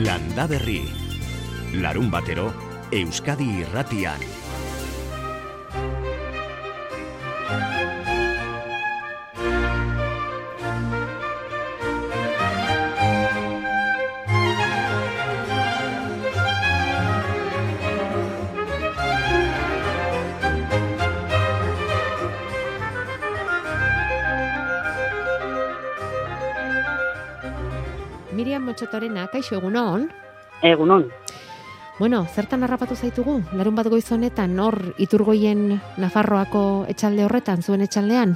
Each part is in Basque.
Landa Berri. Larun batero, Euskadi irratian. Motxotorena, kaixo egunon? Egunon. Bueno, zertan harrapatu zaitugu? Larun bat goiz honetan, hor iturgoien Nafarroako etxalde horretan, zuen etxaldean?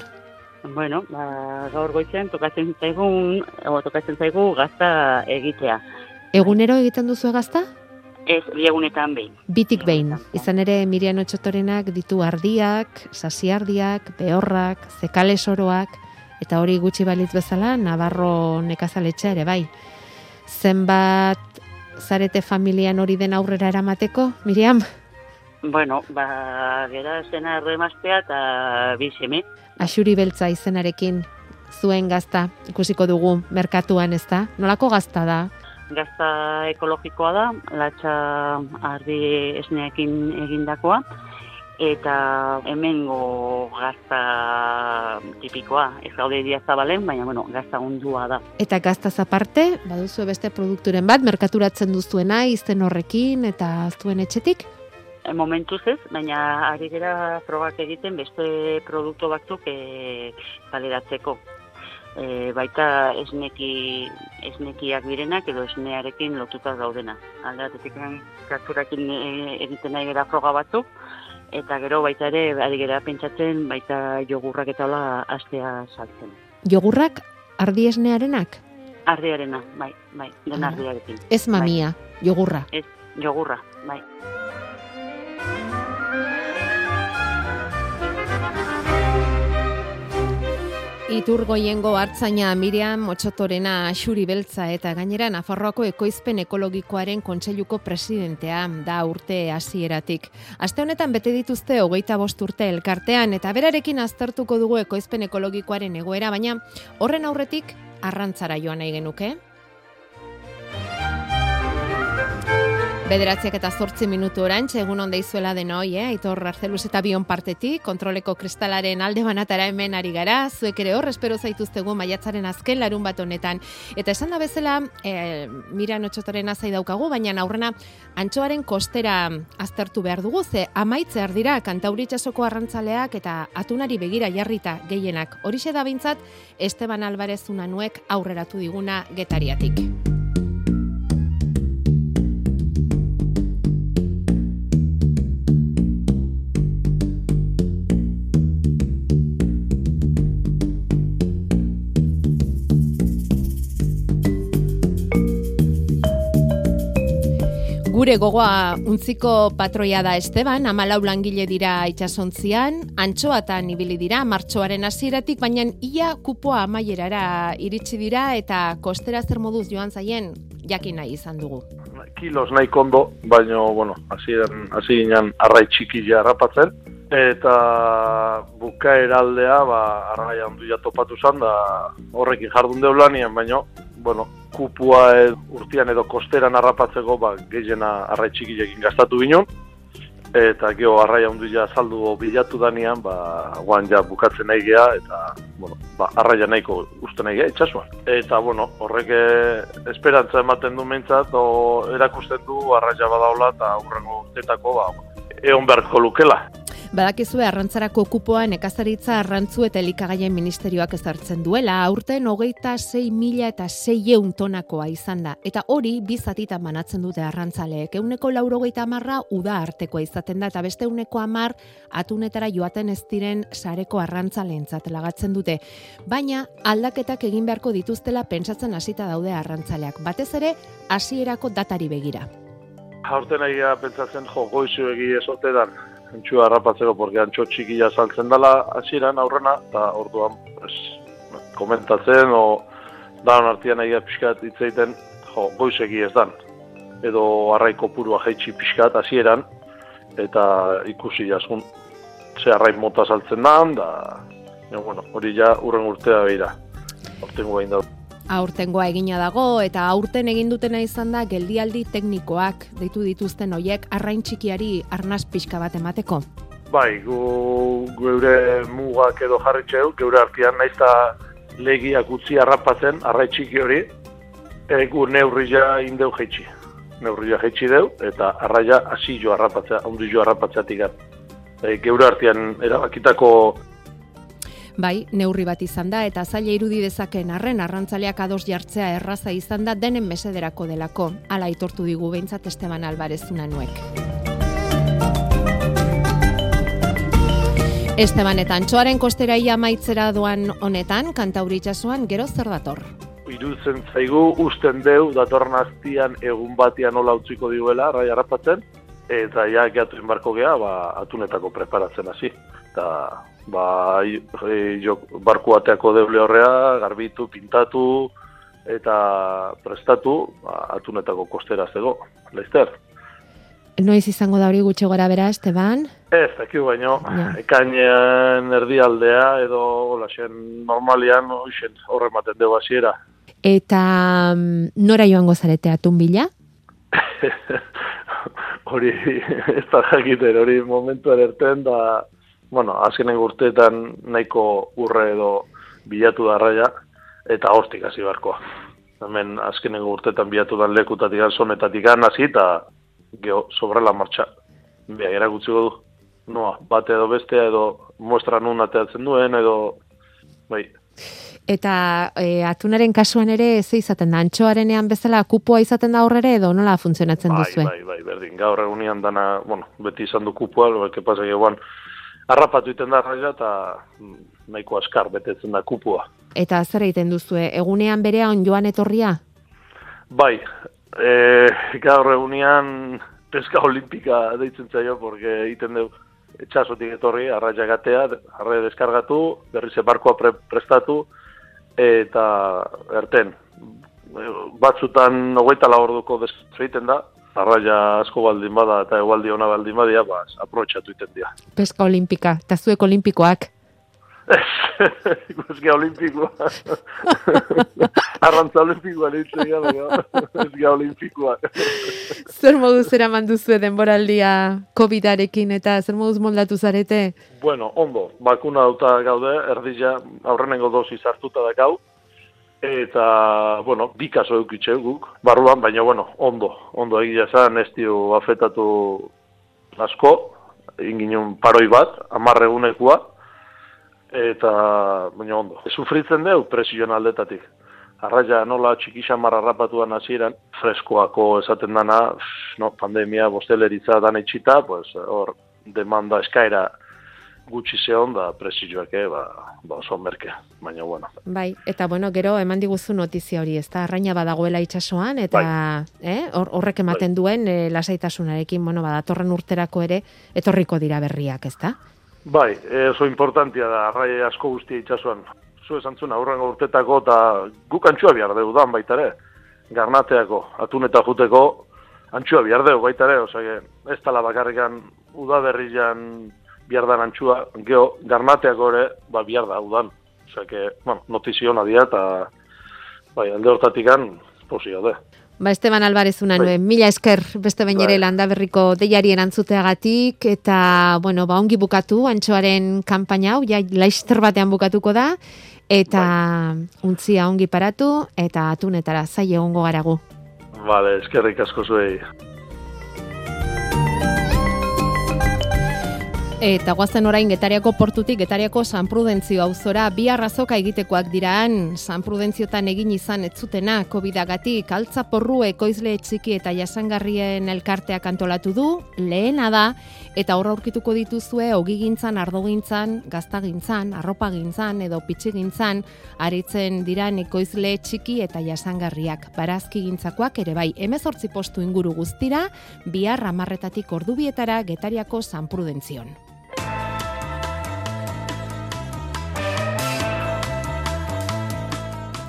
Bueno, ba, gaur goizen tokatzen zaigun, o, tokatzen zaigu gazta egitea. Egunero egiten duzu egazta? Ez, bi egunetan behin. Bitik behin. Izan ere Miriam Motxotorenak ditu ardiak, sasiardiak, behorrak, zekalesoroak, eta hori gutxi balitz bezala, Navarro nekazaletxea ere bai. Zenbat zarete familian hori den aurrera eramateko, Miriam? Bueno, ba, gera zena erremaztea eta bi seme. Axuri beltza izenarekin zuen gazta ikusiko dugu merkatuan ez da? Nolako gazta da? Gazta ekologikoa da, latxa ardi esneekin egindakoa, eta hemengo gazta tipikoa, ez gaude idia zabalen, baina bueno, gazta ondua da. Eta gaztaz aparte, baduzu beste produkturen bat, merkaturatzen duzuena, izten horrekin eta zuen etxetik? E, Momentuz ez, baina ari gera probak egiten beste produktu batzuk e, kaleratzeko. E, baita esneki, esnekiak direnak edo esnearekin lotuta daudena. Alde batetik katzurakin e, egiten nahi gera froga batzuk, eta gero baita ere ari gera pentsatzen baita jogurrak eta hola astea saltzen. Jogurrak ardi esnearenak? Ardiarena, bai, bai, den Ah. ardiarekin. Ez mamia, jogurra. Ez, jogurra, bai. Iturgoiengo hartzaina Miriam Motxotorena Xuri Beltza eta gainera Nafarroako ekoizpen ekologikoaren kontseiluko presidentea da urte hasieratik. Aste honetan bete dituzte hogeita bost urte elkartean eta berarekin aztertuko dugu ekoizpen ekologikoaren egoera, baina horren aurretik arrantzara joan nahi genuke. Bederatziak eta zortzi minutu orantxe, egun onda izuela denoi, eh? Aitor Arzeluz eta bion partetik, kontroleko kristalaren alde banatara hemen ari gara, zuek ere hor, espero zaituztegu maiatzaren azken larun bat honetan. Eta esan da bezala, e, mira notxotaren azai daukagu, baina aurrena antxoaren kostera aztertu behar dugu, ze amaitzear dira kantauritxasoko arrantzaleak eta atunari begira jarrita gehienak. Horixe da bintzat, Esteban Alvarez unanuek aurreratu diguna getariatik. Gure gogoa untziko patroia da Esteban, amalau langile dira itxasontzian, antxoatan ibili dira, martxoaren hasieratik, baina ia kupoa amaierara iritsi dira eta kostera zer moduz joan zaien jakin nahi izan dugu. Kilos nahi kondo, baina, bueno, hasi ginen arrai txikila harrapatzen, eta bukaera aldea, ba, arrai handia topatu zan, da horrekin jardun deulanian, baina, bueno, kupua ed, urtian edo kosteran harrapatzeko, ba, gehiena arrai txikilekin gastatu ginen, eta geho arrai handia saldu bilatu danean, ba, guan ja bukatzen nahi gea, eta, bueno, ba, arraia nahiko uste nahi gea, itxasuan. Eta, bueno, horrek eh, esperantza ematen du mentzat, o erakusten du arraia badaula, eta aurrengo urtetako, ba, egon beharko lukela. Badakizue arrantzarako kupoa nekazaritza arrantzu eta elikagaien ministerioak ezartzen duela, aurten hogeita 6 mila eta 6 tonakoa izan da. Eta hori bizatitan banatzen dute arrantzaleek. Euneko laurogeita amarra uda artekoa izaten da, eta beste euneko amar atunetara joaten ez diren sareko arrantzaleentzat lagatzen dute. Baina aldaketak egin beharko dituztela pentsatzen hasita daude arrantzaleak. Batez ere, hasierako datari begira. Aurten egia pentsatzen jo goizu egi esote dan antxua harrapatzeko, porque antxo txikia saltzen dela hasieran aurrena, eta orduan pues, komentatzen, o danon artian egia pixkat hitz egiten, jo, goiz egi ez dan. Edo arraiko purua jaitsi pixkat hasieran, eta ikusi jasun ze arrain mota saltzen dan, da, ja, bueno, hori ja urren urtea behira. Hortengo gain da. Aurtengoa egina dago eta aurten egin dutena izan da geldialdi teknikoak deitu dituzten hoiek arrain txikiari arnaz pixka bat emateko. Bai, gu, geure mugak edo jarritxeu, geure artian naizta legiak utzi harrapatzen, arrai txiki hori, e, gu neurria indeu jeitsi. Neurria jeitsi deu, eta arraia hasi jo harrapatzea, ondi jo harrapatzeatik e, geure artian erabakitako Bai, neurri bat izan da eta zaila irudi dezaken arren arrantzaleak ados jartzea erraza izan da denen mesederako delako. Hala aitortu digu behintzat Esteban Alvarez unanuek. Esteban eta Antxoaren kosteraia maitzera doan honetan, kantauritxasuan gero zer dator? Iruzen zaigu usten deu datorren aztian egun batian nola utziko diuela, rai harrapatzen, eta ja geatu inbarko geha, ba, atunetako preparatzen hasi. Eta ba, e, jo, barku bateako deble horrea, garbitu, pintatu, eta prestatu, ba, atunetako kostera zego, leizter. Noiz izango da hori gutxe gora bera, Esteban? Ez, eki baino, ja. ekainean erdialdea edo lasen normalian oixen horre maten dugu hasiera. Eta mm, nora joango zarete atun bila? hori ez da jakiten, hori momentu ererten da bueno, azkenen urteetan nahiko urre edo bilatu da raia, eta hortik hasi barkoa. Hemen azkenen urteetan bilatu da lekutatik zonetatik hasi eta geho sobrela martxa. Bia, erakutsi du. Noa, bate edo bestea edo muestra nun ateatzen duen edo bai. Eta e, atunaren kasuan ere ze izaten da, antxoarenean bezala kupoa izaten da horrere edo nola funtzionatzen bai, duzue? Bai, bai, berdin, gaur egunean dana, bueno, beti izan du kupoa, lo que pasa que, harrapatu iten da raia eta mm, nahiko askar betetzen da kupua. Eta zer egiten duzue, egunean berean joan etorria? Bai, e, gaur egunean peska olimpika deitzen zaio, porque egiten dugu etxasotik etorri, arraia gatea, arraia deskargatu, berrize barkoa pre prestatu, eta erten, batzutan hogeita laborduko egiten da, arraia asko baldin bada eta egualdi ona baldin badia, ba, aprobetsatu iten dira. Peska olimpika, eta zuek olimpikoak? Ezga olimpikoa. Arrantza olimpikoa nintzen gara, ezga olimpikoa. zer moduz eraman duzu denboraldia COVID-arekin eta zer moduz moldatu zarete? Bueno, ondo, bakuna dauta gaude, erdila aurrenengo dosi hartuta da gau, eta, bueno, bi kaso eukitxe guk, barruan, baina, bueno, ondo, ondo egia zan, ez dio afetatu asko, ingin paroi bat, amarre egunekua, eta, baina, ondo. Sufritzen deu, presioen aldetatik. Arraia nola txikisa marra rapatuan hasieran freskoako esaten dana, no, pandemia, bosteleritza dan etxita, pues, hor, demanda eskaira gutxi zehon da presioak, eh, ba, ba oso merke, baina bueno. Bai, eta bueno, gero eman diguzu notizia hori, ez da, arraina badagoela itxasoan, eta bai. eh, horrek ematen bai. duen e, lasaitasunarekin, bueno, badatorren urterako ere, etorriko dira berriak, ez da? Bai, oso importantia da, arraia asko guztia itxasoan. Zu esan zuen, aurrengo urtetako, eta guk antxua bihar dugu dan baita ere, garnateako, atun eta juteko, antxua bihar dugu baita ere, oza, ez tala bakarrikan udaberrian bihar da nantxua, geho, garnateak gore, ba, bihar da, udan. Osea, que, bueno, notizio hona dia, eta, bai, alde hortatik an, posio, de. Ba, Esteban Alvarez una bai. mila esker beste bain ere bai. landa berriko deiarien antzuteagatik, eta, bueno, ba, ongi bukatu, antxoaren kanpaina hau, ja, laizter batean bukatuko da, eta bai. untzia ongi paratu, eta atunetara zai egongo garagu. Vale, eskerrik asko zuei. Eta guazen orain getariako portutik getariako San Prudentzio auzora bi arrazoka egitekoak diraan San Prudentziotan egin izan ez zutena COVIDagatik. Altza porru ekoizle txiki eta jasangarrien elkarteak antolatu du. Lehena da eta horra aurkituko dituzue ogigintzan, ardogintzan, gaztagintzan, arropagintzan edo pitxigintzan aritzen diran ekoizle txiki eta jasangarriak. Barazkigintzakoak ere bai. 18 postu inguru guztira bihar hamarretatik ordubietara getariako San Prudentzion.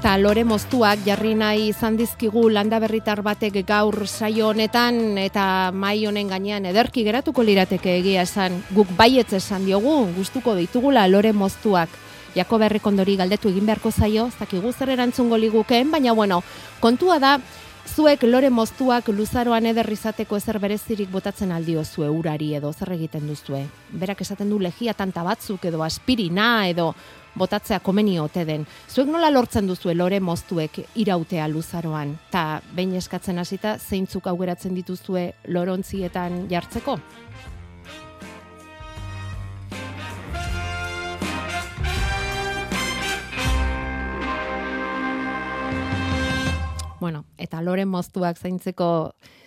Eta lore moztuak jarri nahi izan dizkigu landa berritar batek gaur saio honetan eta mai honen gainean ederki geratuko lirateke egia esan guk baietz esan diogu gustuko ditugula lore moztuak Jako berrekondori galdetu egin beharko zaio, zakigu zer erantzungo ligukeen, baina bueno, kontua da, Zuek lore moztuak luzaroan ederrizateko ezer berezirik botatzen aldio zue urari edo zer egiten duzue. Berak esaten du legia tanta batzuk edo aspirina edo botatzea komeni ote den. Zuek nola lortzen duzue lore moztuek irautea luzaroan? Ta behin eskatzen hasita zeintzuk augeratzen dituzue lorontzietan jartzeko? Bueno, eta loren moztuak zaintzeko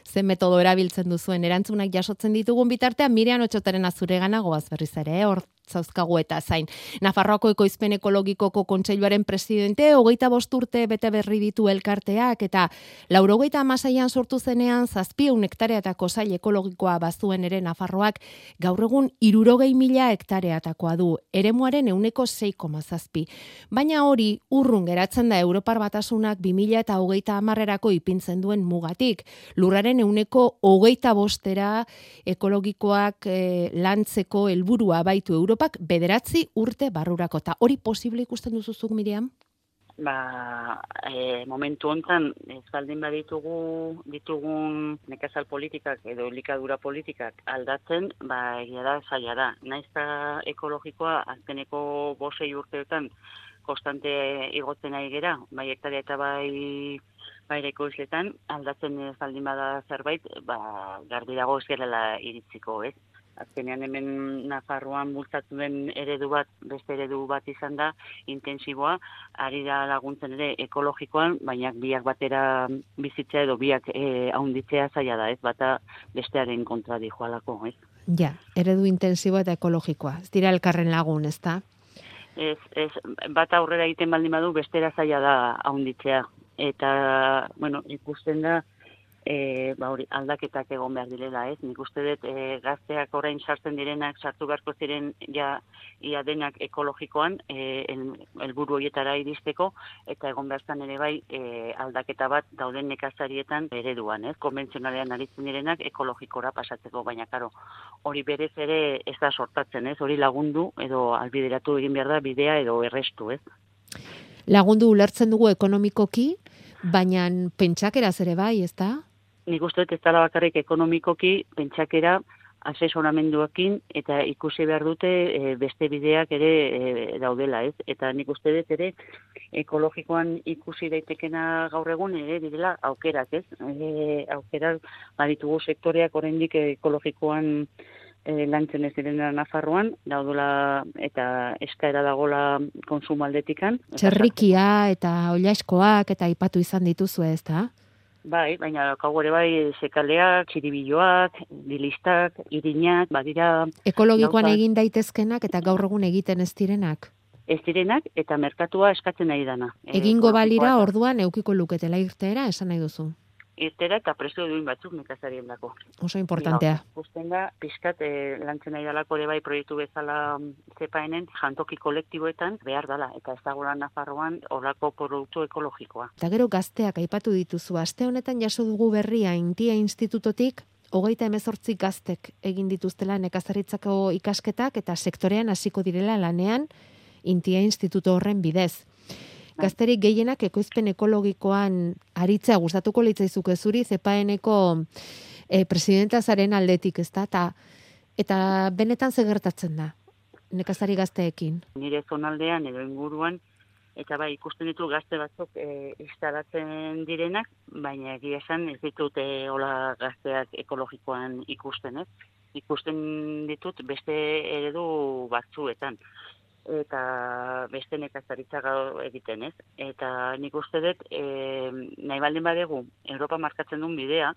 ze metodo erabiltzen duzuen erantzunak jasotzen ditugun bitartean Mirian Otxotaren azuregana goaz berriz ere, hor zauzkagu eta zain. Nafarroako ekoizpen ekologikoko kontseiluaren presidente, hogeita bosturte bete berri ditu elkarteak, eta laurogeita amasaian sortu zenean, zazpieun hektareatako zail ekologikoa bazuen ere Nafarroak, gaur egun irurogei mila hektareatakoa du, eremuaren euneko 6,7. zazpi. Baina hori, urrun geratzen da Europar batasunak 2000 eta hogeita amarrerako ipintzen duen mugatik. Lurraren euneko hogeita bostera ekologikoak e, lantzeko helburua baitu Europa Europak bederatzi urte barrurako, eta hori posible ikusten duzuzuk, Miriam? Ba, e, momentu hontan ez baldin baditugu ditugun nekazal politikak edo likadura politikak aldatzen, ba, egia da, zaila da. Naizta ekologikoa, azkeneko bosei urteetan, konstante igotzen ari gera, bai hektaria eta bai baireko izletan, aldatzen ez baldin bada zerbait, ba, garbi dago ez iritziko, ez? Azkenean hemen Nafarroan bultzatu den eredu bat, beste eredu bat izan da, intensiboa, ari da laguntzen ere ekologikoan, baina biak batera bizitzea edo biak e, haunditzea zaila da, ez, bata bestearen kontra di joalako, ez. Ja, eredu intensiboa eta ekologikoa, ez dira elkarren lagun, ez da? Ez, ez, bat aurrera egiten baldin badu, bestera zaila da haunditzea. Eta, bueno, ikusten da, e, ba hori aldaketak egon behar direla, ez? Nik uste dut e, gazteak orain sartzen direnak sartu beharko ziren ja ia denak ekologikoan e, helburu hoietara iristeko eta egon behar ere bai e, aldaketa bat dauden nekazarietan ereduan, ez? Konbentzionalean aritzen direnak ekologikora pasatzeko, baina karo, hori berez ere ez da sortatzen, ez? Hori lagundu edo albideratu egin behar da bidea edo errestu, ez? Lagundu ulertzen dugu ekonomikoki, baina pentsakeraz ere bai, ez da? Nik uste dut ez dala bakarrik ekonomikoki pentsakera asesoramenduakin eta ikusi behar dute e, beste bideak ere e, daudela, ez? Eta nik uste dut ere ekologikoan ikusi daitekena gaur egun ere direla aukerak, ez? E, aukerak baditugu sektoreak oraindik ekologikoan e, lantzen ez direna Nafarroan, daudela eta eskaera dagola konsumaldetikan. Txerrikia eta oilaskoak eta ipatu izan dituzu ez da? Bai, baina kau ere bai sekaleak, txiribiloak, dilistak, irinak, badira... Ekologikoan egin daitezkenak eta gaur egun egiten ez direnak? Ez direnak eta merkatua eskatzen nahi dana. Egingo balira orduan eukiko luketela irteera, esan nahi duzu? Irtera eta presio duin batzuk nekazarien dako. Oso importantea. Gusten da, pixkat, e, lantzen nahi dalako ere bai proiektu bezala mm, zepaenen, jantoki kolektiboetan behar dala, eta ez dagoela Nafarroan horako produktu ekologikoa. Eta gero gazteak aipatu dituzu, aste honetan jaso dugu berria Intia Institutotik, hogeita emezortzi gaztek egin dituztela nekazaritzako ikasketak eta sektorean hasiko direla lanean Intia Instituto horren bidez. Bai. gazterik gehienak ekoizpen ekologikoan aritzea gustatuko litzaizuke zuri zepaeneko e, presidenta zaren aldetik, ezta? Ta, eta benetan ze gertatzen da nekazari gazteekin. Nire zonaldean edo inguruan eta bai ikusten ditu gazte batzuk e, instalatzen direnak, baina egia esan ez ditut hola gazteak ekologikoan ikusten, ez? Ikusten ditut beste eredu batzuetan eta beste nekazaritza gau egiten, ez? Eta nik uste dut, e, nahi baldin badegu, Europa markatzen duen bidea,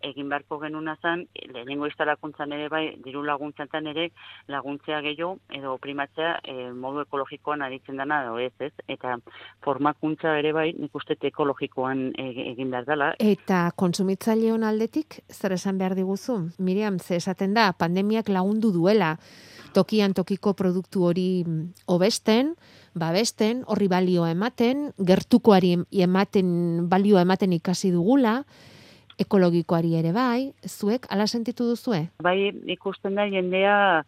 egin beharko genuna zan, lehenengo instalakuntzan ere bai, diru laguntzantan ere, laguntzea gehiago, edo primatzea e, modu ekologikoan aritzen dana, edo ez, ez? Eta formakuntza ere bai, nik uste ekologikoan e, egin behar dela. Eta konsumitzaile aldetik, zer esan behar diguzu? Miriam, ze esaten da, pandemiak lagundu duela, tokian tokiko produktu hori hobesten, babesten, horri balioa ematen, gertukoari ematen balioa ematen ikasi dugula, ekologikoari ere bai, zuek ala sentitu duzue? Bai, ikusten da jendea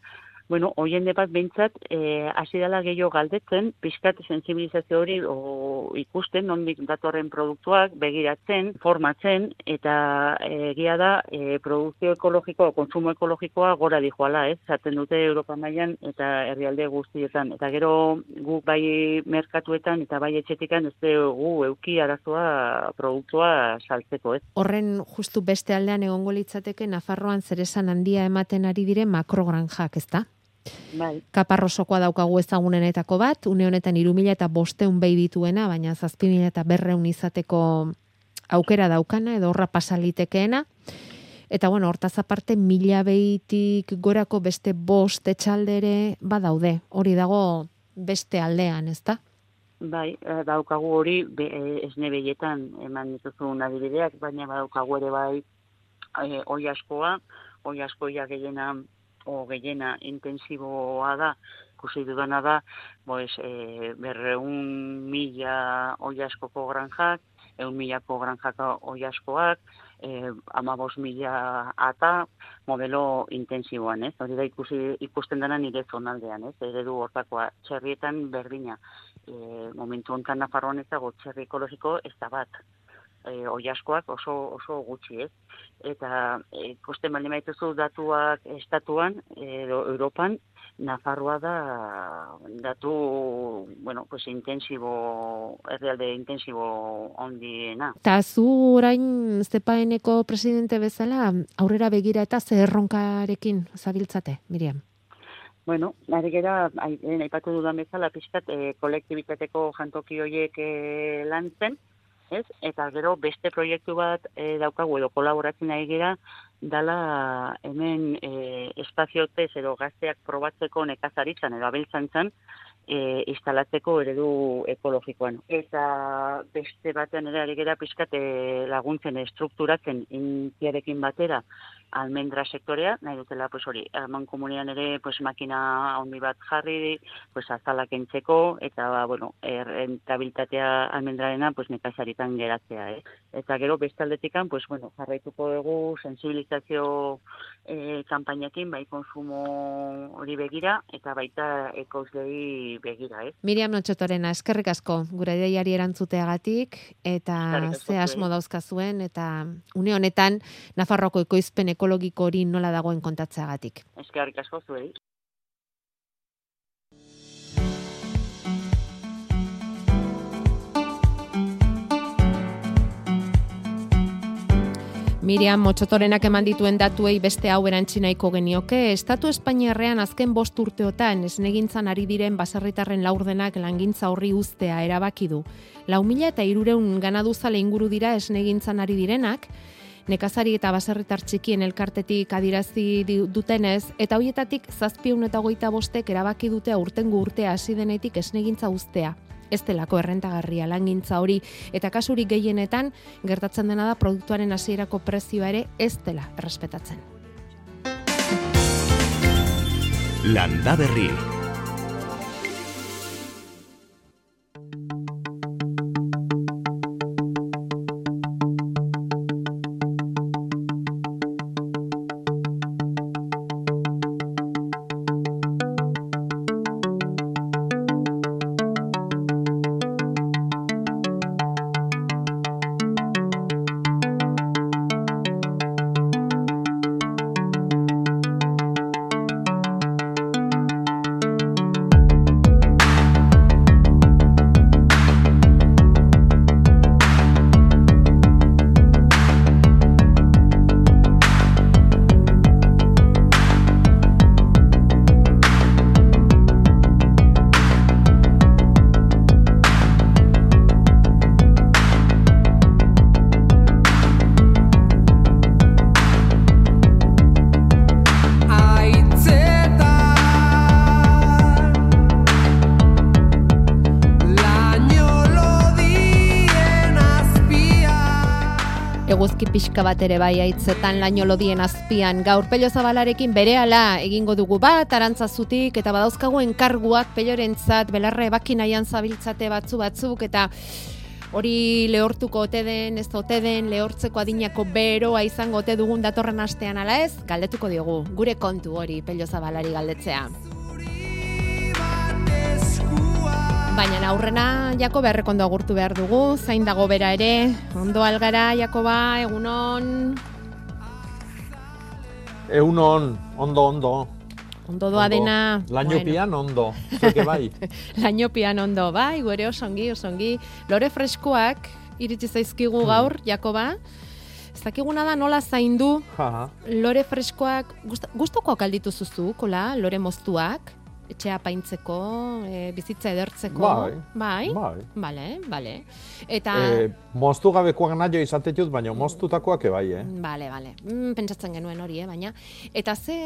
bueno, hoien bat behintzat, e, hasi dela gehiago galdetzen, pixkat sensibilizazio hori o, ikusten, nondik datorren produktuak, begiratzen, formatzen, eta egia da, e, produkzio ekologikoa, konsumo ekologikoa gora dijoala, ez? Zaten dute Europa mailan eta herrialde guztietan. Eta gero gu bai merkatuetan eta bai etxetikan ez gu euki arazoa produktua saltzeko, ez? Horren justu beste aldean egongo litzateke Nafarroan zeresan handia ematen ari dire makrogranjak, ezta? Bai. Kaparrosokoa daukagu ezagunenetako bat, une honetan irumila eta bosteun behi dituena, baina zazpimila eta berreun izateko aukera daukana, edo horra pasalitekeena. Eta bueno, hortaz aparte mila behitik gorako beste bost etxaldere badaude. Hori dago beste aldean, ezta? Bai, eh, daukagu hori be, eh, esne behietan eman dituzun adibideak, baina badaukagu ere bai e, oi askoa, oi askoia gehiena o gehiena intensiboa da, ikusi dudana da, boez, e, berreun mila oi askoko granjak, eun milako granjak oi askoak, e, amabos mila ata, modelo intensiboan, ez? Hori da ikusi, ikusten dena nire zonaldean, ez? Eredu hortakoa, txerrietan berdina. E, momentu honetan Nafarroan ez dago txerri ekologiko ez da bat e, oiaskoak oso, oso gutxi, ez? Eta e, koste mali maituzu datuak estatuan, edo Europan, Nafarroa da datu, bueno, pues intensibo, errealde intensibo ondiena. Ta zu orain zepaeneko presidente bezala, aurrera begira eta zerronkarekin zabiltzate, Miriam? Bueno, nare gera, aipatu dudan bezala, pixkat, e, kolektibitateko jantoki horiek e, lan zen, ez? Eta gero beste proiektu bat e, daukagu edo kolaboratzen ari gera dala hemen e, espaziotez edo gazteak probatzeko nekazaritzan edo abeltzantzan e, instalatzeko eredu ekologikoan. Eta beste batean ere ari gera pizkat e, laguntzen estrukturatzen intiarekin batera almendra sektorea, nahi dutela, pues hori, eman komunian ere, pues makina ondi bat jarri, pues azalak entzeko, eta, ba, bueno, rentabiltatea almendrarena, pues nekazaritan geratzea, eh? Eta gero, bestaldetikan, pues, bueno, jarraituko dugu sensibilizazio eh, kampainekin, bai konsumo hori begira, eta baita ekoizlei begira, eh? Miriam Notxotorena, eskerrik asko, gure ideiari erantzuteagatik, eta ze asmo dauzkazuen, eta une honetan, Nafarroko ekoizpen ekologiko hori nola dagoen kontatzeagatik. Eskerrik asko zuei. Miriam Motxotorenak eman dituen datuei beste hau erantzi nahiko genioke, Estatu Espainiarrean azken bost urteotan esnegintzan ari diren baserritarren laurdenak langintza horri uztea erabaki du. Lau mila eta irureun ganaduzale inguru dira esnegintzan ari direnak, nekazari eta baserritar txikien elkartetik adirazi dutenez, eta hoietatik zazpiun eta goita bostek erabaki dute urtengo urtea hasi denetik esnegintza ustea ez delako errentagarria langintza hori eta kasurik gehienetan gertatzen dena da produktuaren hasierako prezioa ere ez dela errespetatzen. Landa berri. Pixka bat ere bai aitzetan laino lodien azpian. Gaur pello zabalarekin bere ala egingo dugu bat, arantzazutik eta badauzkagu enkarguak pelorentzat, belarre bakin aian zabiltzate batzu batzuk eta hori lehortuko ote den, ez ote den, lehortzeko adinako beroa izango ote dugun datorren astean ala ez, galdetuko diogu, gure kontu hori pello zabalari galdetzea. Baina aurrena jako beharrekondo agurtu behar dugu, zain dago bera ere, ondo algara, Jakoba, egunon... Egunon, ondo, ondo. Ondo doa dena... Lainopian bueno. ondo, zueke bai. Lainopian ondo, bai, gure osongi, osongi. Lore freskoak, iritsi zaizkigu hmm. gaur, Jakoba. Ez dakiguna da nola zaindu, lore freskoak, guztoko kalditu zuzu, kola, lore moztuak etxea paintzeko, e, bizitza edertzeko. Bai. Bai. Bai. Bale, bale. Eta... E, moztu gabekoak nahi izate jut, baina moztutakoak ebai, eh? Bale, bale. Mm, pentsatzen genuen hori, eh, baina. Eta ze...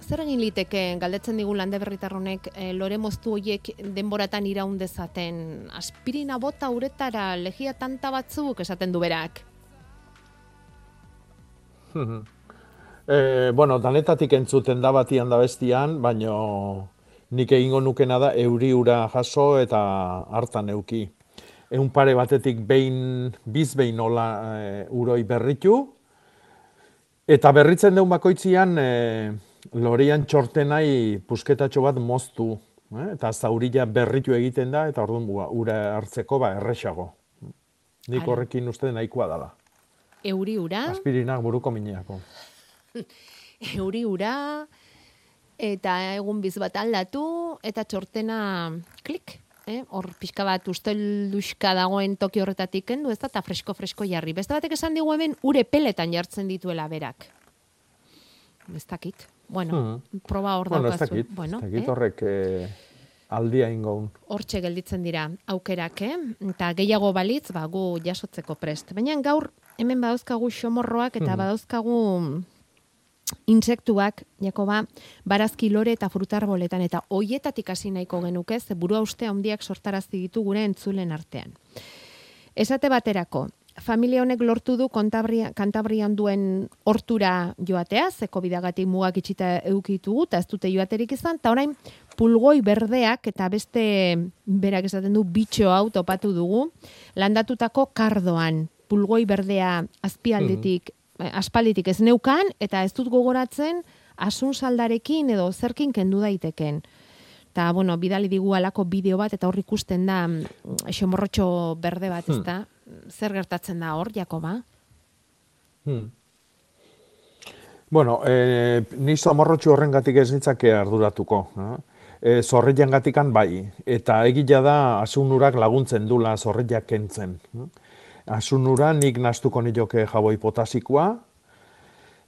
Zer egin liteke galdetzen digu lande berritarronek e, lore moztu horiek denboratan iraun dezaten aspirina bota uretara legia tanta batzuk esaten du berak? E, bueno, danetatik entzuten da batian da bestian, baino nik egingo nukena da euriura jaso eta hartan euki. Egun pare batetik behin, biz behin e, uroi berritu, eta berritzen deun bakoitzian e, lorian txortenai pusketatxo bat moztu, e, eta zaurila berritu egiten da, eta orduan ura hartzeko ba, erresago. Nik horrekin uste nahikoa dela. Euriura? Aspirinak buruko mineako. euri ura, eta egun biz bat aldatu, eta txortena klik. Eh? Hor pixka bat ustelduska dagoen toki horretatik kendu, ez da, eta fresko-fresko jarri. Beste batek esan digu hemen, ure peletan jartzen dituela berak. Ez dakit. Bueno, hmm. proba hor bueno, daukazu. Ez dakit, bueno, ez dakit eh? horrek eh, aldia ingoun. Hortxe gelditzen dira aukerak, eh? Eta gehiago balitz, ba, gu jasotzeko prest. Baina gaur, hemen badauzkagu xomorroak eta hmm. badauzkagu insektuak, Jakoba, barazki lore eta frutarboletan eta hoietatik hasi nahiko genuke, ze burua uste handiak sortarazi ditu gure entzulen artean. Esate baterako, familia honek lortu du kantabrian duen hortura joatea, zeko bidagatik mugak itxita eukitugu, eta ez dute joaterik izan, eta orain pulgoi berdeak eta beste berak esaten du bitxo hau topatu dugu, landatutako kardoan, pulgoi berdea azpialdetik aspalditik ez neukan, eta ez dut gogoratzen asun saldarekin edo zerkin kendu daiteken. Ta bueno, bidali digu alako bideo bat, eta hor ikusten da mm, xomorrotxo berde bat, ez da? Hmm. Zer gertatzen da hor, Jakoba? Hmm. Bueno, e, ni xomorrotxo horren gatik ez nitzake arduratuko. No? E, zorreian gatikan bai, eta egila da asunurak laguntzen dula zorreiak kentzen. No? Asunura nik nastuko nioke jaboi potasikoa,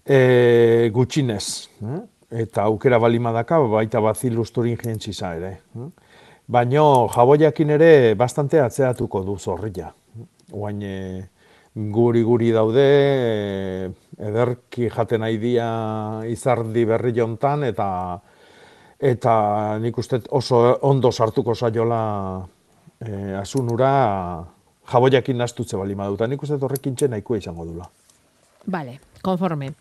e, gutxinez, eh? eta aukera balimadaka baita bazilus turin jentzisa ere. Eh? Baina jaboiakin ere bastante atzeatuko du zorrilla. Oain guri-guri daude, e, ederki jaten aidia izardi berri jontan, eta eta nik uste oso ondo sartuko saiola e, asunura jaboiakin nastutze bali maduta, nik uste horrekin txena nahikoa izango dula. Bale, konforme.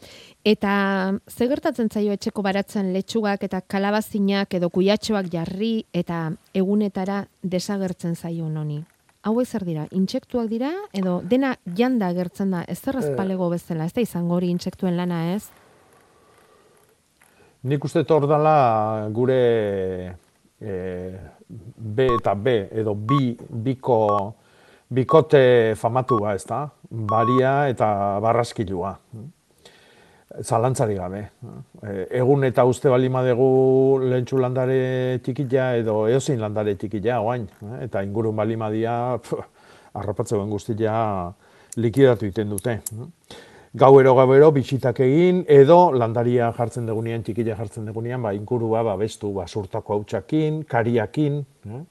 Eta ze gertatzen zaio etxeko baratzen letxugak eta kalabazinak edo kuiatxoak jarri eta egunetara desagertzen zaio noni? Hau zer dira, intsektuak dira edo dena janda gertzen da, ez zerrezpalego eh. bezala, ez da izango hori intsektuen lana ez? Nik uste tordala gure e, B eta B edo bi, biko bikote famatua, ez da? Baria eta barraskilua. Zalantzari gabe. Egun eta uste bali madegu lehentsu landare txikila edo eozin landare txikila, oain. Eta ingurun bali madia, arrapatzen guztia likidatu iten dute. Gauero, gauero, bisitak egin, edo landaria jartzen degunean, txikila jartzen degunean, ba, ingurua, ba, bestu, ba, surtako hautsakin, kariakin, eh?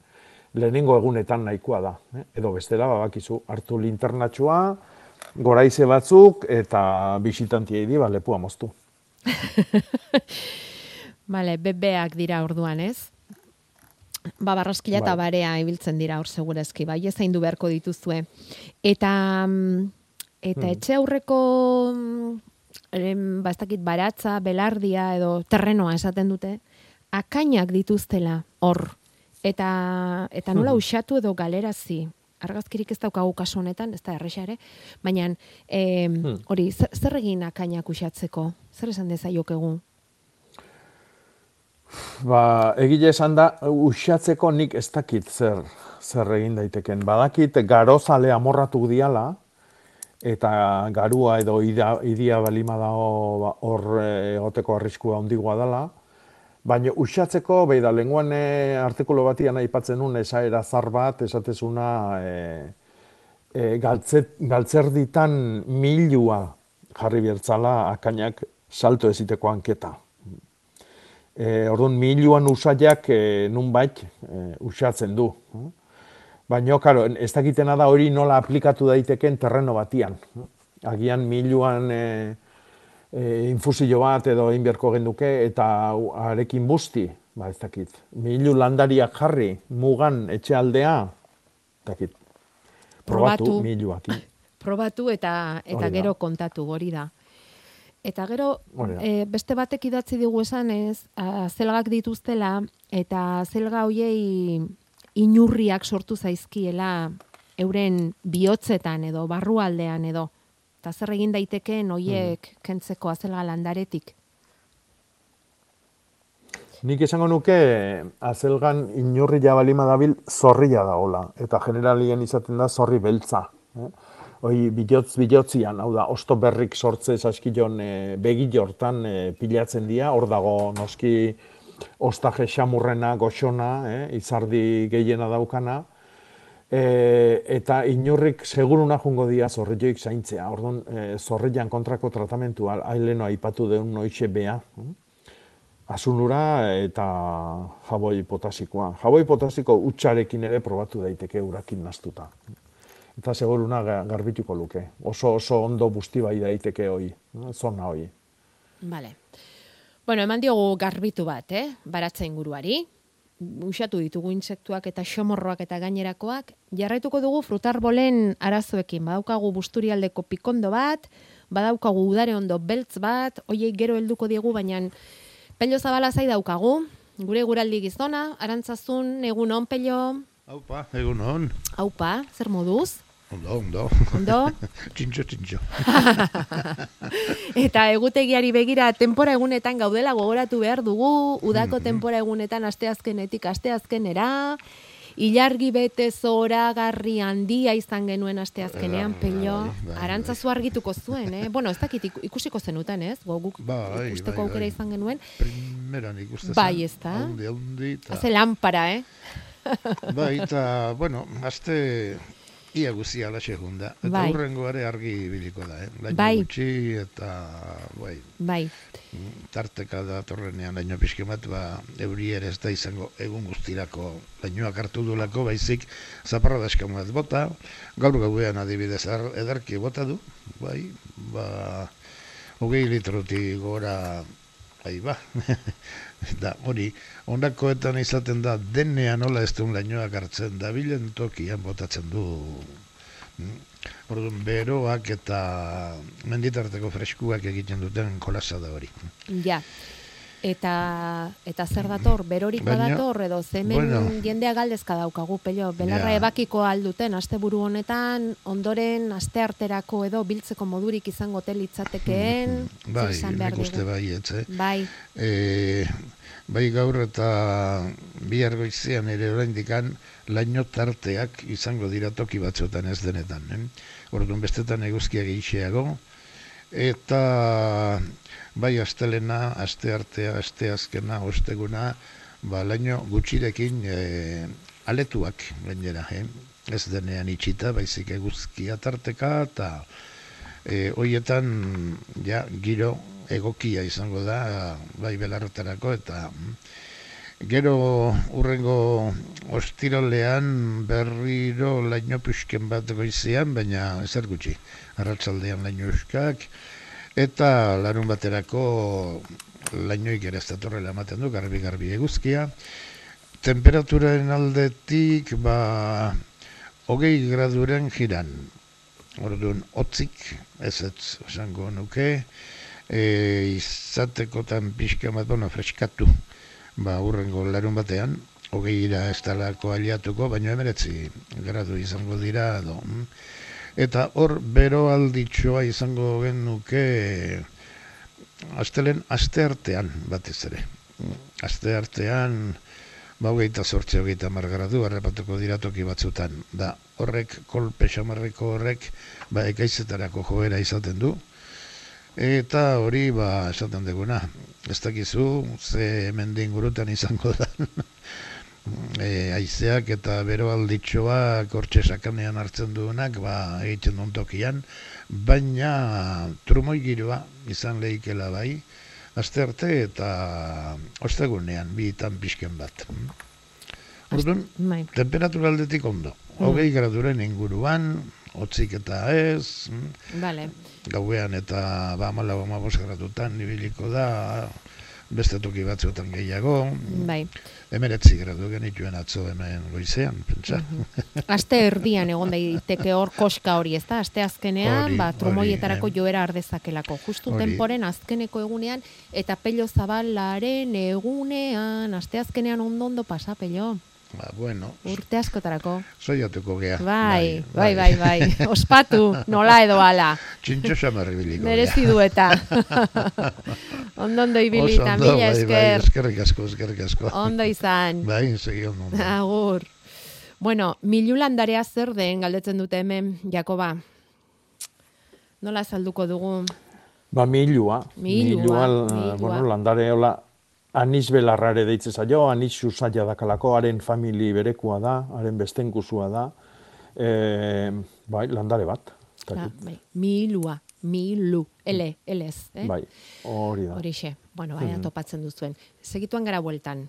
Lehenengo egunetan nahikoa da. Eh? Edo bestela, bakizu, hartu linternatxua, goraize batzuk, eta bisitantiei di, ba, lepua moztu. Bale, bebeak dira orduan, ez? Ba, barraskila eta bai. barea ibiltzen dira hor segurezki, bai, ez du beharko dituzue. Eta, eta hmm. etxe aurreko em, ba, baratza, belardia edo terrenoa esaten dute, akainak dituztela hor, Eta, eta nola usatu edo galerazi argazkirik ez daukagu kasu honetan, ez da erresa ere, baina e, Hmm. hori, zer, zer egin akainak usatzeko? Zer esan dezaiok egun? Ba, egile esan da, usatzeko nik ez dakit zer, zer egin daiteken. Badakit garozale amorratu diala, eta garua edo idia, balima dago ba, hor eh, egoteko arriskua handigoa dela. Baina usatzeko, behi da, lenguan e, artikulo batian aipatzen nun esaera zar bat, esatezuna e, e, galtzet, galtzerditan milua jarri bertzala akainak salto eziteko anketa. E, orduan, miluan usaiak e, nunbait e, usatzen du. Baina, karo, ez dakitena da hori nola aplikatu daiteken terreno batian. Agian miluan e, e, infusio bat edo egin beharko genduke eta arekin busti, ba ez dakit. Milu landariak jarri, mugan etxealdea, ez dakit. Probatu, Probatu. miluak. Probatu eta eta gero kontatu hori da. Eta gero e, beste batek idatzi digu esanez, a, zelgak dituztela eta zelga hoiei inurriak sortu zaizkiela euren bihotzetan edo barrualdean edo. Eta zer egin daitekeen hoiek Hmm. kentzeko azelga landaretik. Nik esango nuke azelgan inurri jabalima dabil zorria dagola, eta generalien izaten da zorri beltza. Eh? Hoi bilotz bilotzian, hau da, osto berrik sortze saskion e, begi jortan e, pilatzen dira, hor dago noski ostaje xamurrena, goxona, eh? izardi gehiena daukana, e, eta inurrik seguruna jungo dira zorrioik zaintzea. Orduan, e, zorrian kontrako tratamentua, haileno aipatu deun noixe bea, eh? asunura eta jaboi potasikoa. Jaboi potasiko utxarekin ere probatu daiteke urakin nastuta. Eta seguruna ga- garbituko luke. Oso oso ondo busti bai daiteke hoi, eh, zona hoi. Vale. Bueno, eman diogu garbitu bat, eh? Baratza inguruari. Usatu ditugu insektuak eta xomorroak eta gainerakoak. Jarraituko dugu frutarbolen arazoekin. Badaukagu busturialdeko pikondo bat, badaukagu udare ondo beltz bat, hoiei gero helduko diegu, baina pello zabala zai daukagu. Gure guraldi gizona, arantzazun, egun on pello, Haupa, egun hon. haupa, zer moduz? Ondo, ondo. Ondo? txintxo, txintxo. Eta egutegiari begira tenpora egunetan gaudela gogoratu behar dugu, udako tenpora egunetan asteazkenetik asteazkenera, ilargi bete zoragarri handia izan genuen asteazkenean, Bai, pello, bai, bai. arantzazu argituko zuen, eh? Bueno, ez dakit iku- ikusiko zenuten, ez? Go, guk Bai, ikusteko bai, aukera bai. izan genuen. Primeran ikusten Bai, ezta? Haundi, haundi. ta- Haze lampara, eh? Bai, eta, bueno, azte ia guzia alaxe junda. Eta Bai. hurrengoare argi biliko da, eh? Laino Bai. gutxi eta, bai, Bai, tarteka da torrenean laino pixke bat, ba, euri ere ez da izango egun guztirako lainoak hartu dulako, baizik zaparra daskan bat bota, gaur gauean adibidez ar- ederki bota du, bai, ba, hogei litrotik gora, bai, ba, da, hori, ondakoetan izaten da, denean nola ez duen lainoak hartzen, da bilen tokian botatzen du, Mm. Orduan, beroak eta menditarteko freskuak egiten duten kolasa da hori. ja. Eta, eta zer dator, berorik badator, edo zemen bueno. jendea galdezka daukagu, pello, belarra Ja. ebakiko alduten, asteburu honetan, ondoren, aste arterako edo biltzeko modurik izango telitzatekeen, Bai, zer esan behar nik uste bai, etze. Bai, E, bai gaur eta bihar goizean ere oraindikan laino tarteak izango dira toki batzuetan ez denetan. Eh? Orduan bestetan eguzkia gehixeago, eta bai astelena, aste artea, aste azkena, osteguna, ba, laino gutxirekin e, aletuak gainera, eh? ez denean itxita, baizik eguzkia tarteka, eta e, hoietan ja giro egokia izango da bai belarretarako eta gero urrengo ostirolean berriro laino pixken bat goizean, baina ezer gutxi, arratsaldean laino euskak, eta larun baterako lainoik ere ez datorrela ematen du, garbi-garbi eguzkia. Temperaturaren aldetik, ba, hogei graduren jiran, Orduan, otzik, ez ez, esango nuke, e, izatekotan pixka bat, bueno, freskatu, ba, urrengo larun batean, hogeira ez talako aliatuko, baina emeretzi gradu izango dira, edo. mm. Eta hor, bero alditxoa izango genuke, astelen aste artean batez ere. Aste artean, ba hogeita sortze hogeita margaradu, harrapatuko dira toki batzutan. Da, horrek, kolpe xamarreko horrek, ba ekaizetarako joera izaten du. Eta hori, ba, esaten duguna, ez dakizu, ze hemendik gurutan izango da. e, aizeak eta bero alditxoak hortxe sakanean hartzen duenak, ba, egiten duen tokian, baina trumoi giroa izan lehikela bai, aste arte eta ostegunean bitan pixken bat. Orduan, Bai. temperatura aldetik ondo. Hogei graduren inguruan, hotzik eta ez, mm, Vale. gauean eta ba amalau amabos gradutan ibiliko da, beste toki batzuetan gehiago, Bai. emeretzi gradu genituen atzo hemen goizean, pentsa. Aste erdian egon daiteke hor koska hori, ezta? Aste azkenean, Hori, ba, trumoietarako eh. joera ardezakelako. Justu Hori. tenporen azkeneko egunean eta pello zabalaren egunean, aste azkenean ondo ondo pasa pello. Ba, bueno, Urte askotarako. soiatuko gea. Bai, bai, bai, bai. Ospatu, nola edo ala. Txintxo xamarri biliko. Merezi du eta. ondo ondo ibili Oso eta ondo, mila bai, bai, esker. eskerrik asko, eskerrik asko. Ondo izan. Bai, segi ondo. Agur. Bueno, milu landarea zer den galdetzen dute hemen, Jakoba. Nola salduko dugu? Ba, milua. Milua, eh, milua. bueno, landare hola, anis belarrare deitze zaio, anis usaila dakalako, haren famili berekua da, haren bestenkusua da. E, bai, landare bat. dakit. bai, milua, milu, ele, elez. Eh? Bai, hori da. Horixe, bueno, baina topatzen duzuen. Segituan gara bueltan.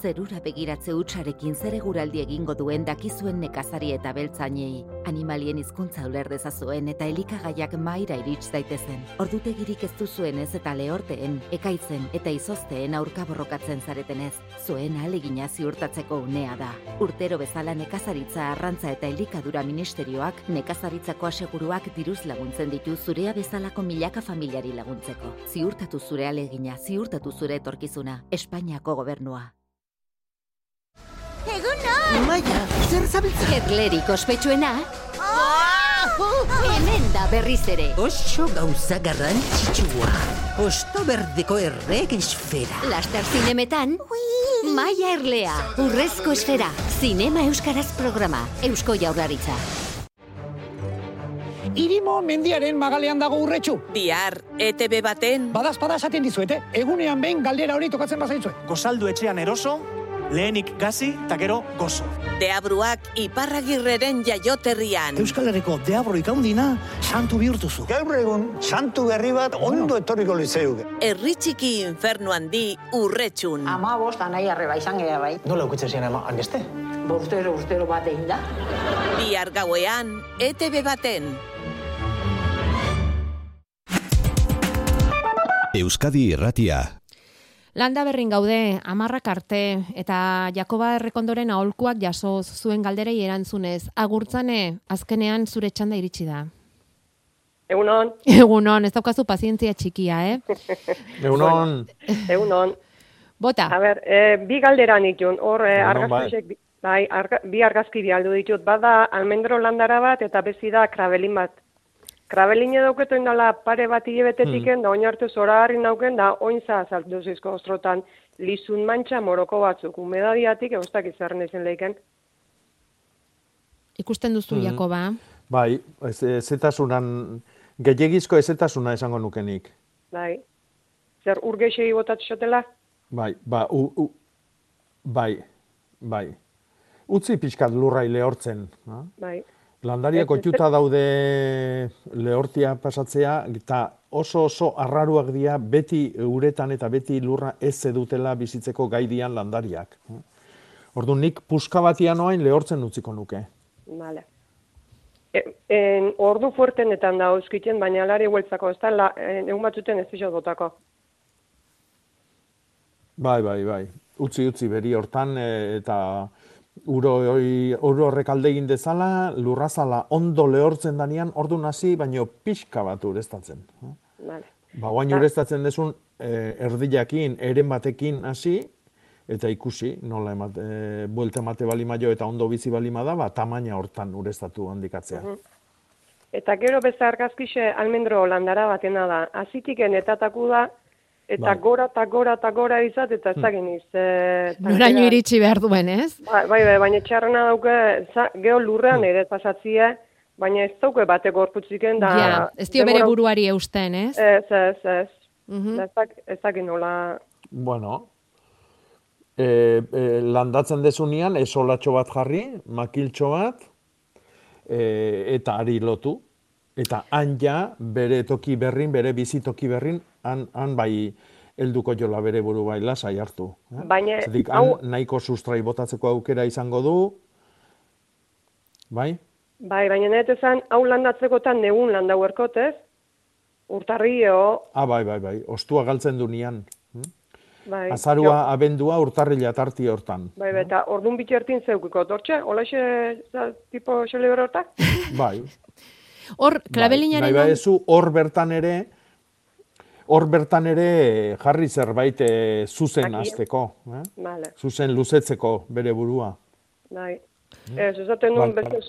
Zerura begiratze hutsarekin zer eguraldi egingo duen dakizuen nekazari eta beltzainei. Animalien hizkuntza uler dezazuen eta elikagaiak maira irits daitezen. Ordutegirik ez duzuenez eta lehorteen, ekaitzen eta izozteen aurka borrokatzen zaretenez, zuen ahalegina ziurtatzeko unea da. Urtero bezala nekazaritza arrantza eta elikadura ministerioak nekazaritzako aseguruak diruz laguntzen ditu zurea bezalako milaka familiari laguntzeko. Ziurtatu zure ahalegina, ziurtatu zure etorkizuna, Espainiako gobernua. Maia, zer zabiltza? Erlerik ospetsuena, hemen da berriz ere. Oso gauza garrantzitsua. Osto berdeko errek esfera. Laster zinemetan, Maia Erlea, Urrezko Esfera, Zinema Euskaraz programa, Eusko Jaurlaritza. Irimo mendiaren magalean dago urretxu. Bihar, ETB baten, Badaz, badaz esaten dizuete, egunean behin galdera hori tokatzen bazaitzue. Gozaldu etxean eroso, lehenik gazi, eta gero gozo. deabruak iparragirreren jaioterrian. Euskal Herriko deabro ikaundina, santu bihurtuzu. Gaur egun, santu berri bat ondo etorriko litzeuke. Herri txiki infernu handi urretxun. Ama bost anai arreba izan gara bai. Nola ukitzen ziren ama, haneste? Urtero, urtero bat egin da. Bihar gauean, ETB baten. Euskadi Irratia. Landa berrin gaude, amarrak arte, eta Jakoba errekondoren aholkuak jaso zuen galderei erantzunez. Agurtzane, azkenean zure txanda iritsi da. Egunon, Egunon, ez daukazu pazientzia txikia, eh? Egunon, egunon. Bota, A ber, e, bi galdera nitun, hor e, Egunon, bai. argazkiek, bi- bai, arga, bi argazki bialdu ditut, bada almendro landara bat eta bezi da krabelin bat. Krabelin edauketu indala pare bat hilebetetik Hmm. da oin hartu zora harri nauken da ointza azaldu zizko ostrotan lizun mantxa moroko batzuk, umedadiatik eustak izarren ezin leiken. ikusten duzu, Mhm. Jakoba. bai, ez- ezetasunan, gehiagizko ezetasuna esango nukenik. Bai. Zer urgeixei botat xotela? Bai, ba, u, u, bai, bai. Utzi pixkat lurrai lehortzen. Ha? Bai. Landariak otuta daude lehortia pasatzea, eta oso oso arraruak dira beti uretan eta beti lurra ez edutela bizitzeko gaidian landariak. Ordu nik puska batian noain lehortzen utziko nuke. Vale. E, en, ordu fuertenetan da euskiten, baina alari hueltzako, ez da, la, en, egun batzuten ez dixot botako. Bai, bai, bai. Utzi, utzi, beri hortan, e, eta uro, uro horrek alde egin dezala, lurrazala ondo lehortzen danean, ordu hasi, baino pixka bat ureztatzen. Vale. Ba, guain ureztatzen desun, eh, erdilakin, eren batekin hasi, eta ikusi, nola emat, e, buelta emate bali maio eta ondo bizi bali da, ba, tamaina hortan ureztatu handikatzea. Mhm. Eta gero beste argazkixe almendro landara batena da. Azitik enetataku da, eta Bai. gora eta gora eta gora izat, eta ez dakit niz. E, Noraino iritsi behar duen, ez? Bai, bai, bai, baina txarrena dauke, za, geho lurrean ere pasatzie, baina ez dauke bate gorputziken da... Ja, ez dio bere buruari eusten, ez? Ez, ez, ez. Mhm. Da Ez dak- ez dakit nola... Bueno, e, e, landatzen dezunean, esolatxo bat jarri, makiltxo bat, e, eta ari lotu. Eta han ja, bere toki berrin, bere bizi toki berrin, han, han bai helduko jola bere buru bai lasai hartu. eh? Baina, Zergatik hau- nahiko sustrai botatzeko aukera izango du, bai? Bai, baina net esan, hau landatzekotan negun landau erkot, ez? Urtarrio, Ah, bai, bai, bai, ostua galtzen du nian. bai. Azarua, abendua, urtarrila tarti hortan. Jo, bai, bai, eta ordun bitxertin zeukiko, tortxe, holaxe, za, tipo xelebre hortak? Bai. Hor, Bai, klabelinaren... nahi badezu, hor bertan ere, hor bertan ere jarri zerbait eh, zuzen Aki. hasteko, eh? Vale, zuzen luzetzeko bere burua. bai. Ez, esaten nuen Bai, beste...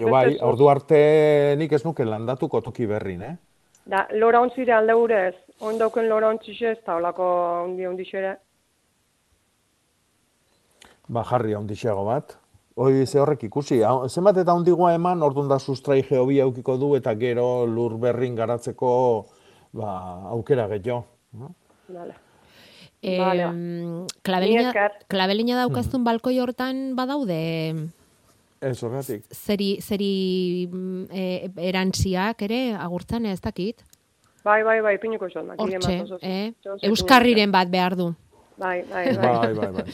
Jo bai, ordu arte nik ez nuke landatuko toki berrin, eh? Da, lora ontzire alde ez, ondauken lora ontzixe ez da, olako ondi ondixere. Ba, jarri handixeago bat. Hoi ze horrek ikusi, zenbat eta handigoa eman, orduan da sustrai geobi aukiko du eta gero lur berrin garatzeko ba, aukera gehiago. Vale. Eh, Vale. klabelina, klabelina daukaztun balkoi hortan badaude Ez horretik. zeri, zeri mm, e, erantziak ere agurtzan ez dakit. Bai, bai, bai, pinuko zon. Maki Hortxe, eh? Euskarriren bat behar du. Bai, bai, bai. Bai, bai, bai.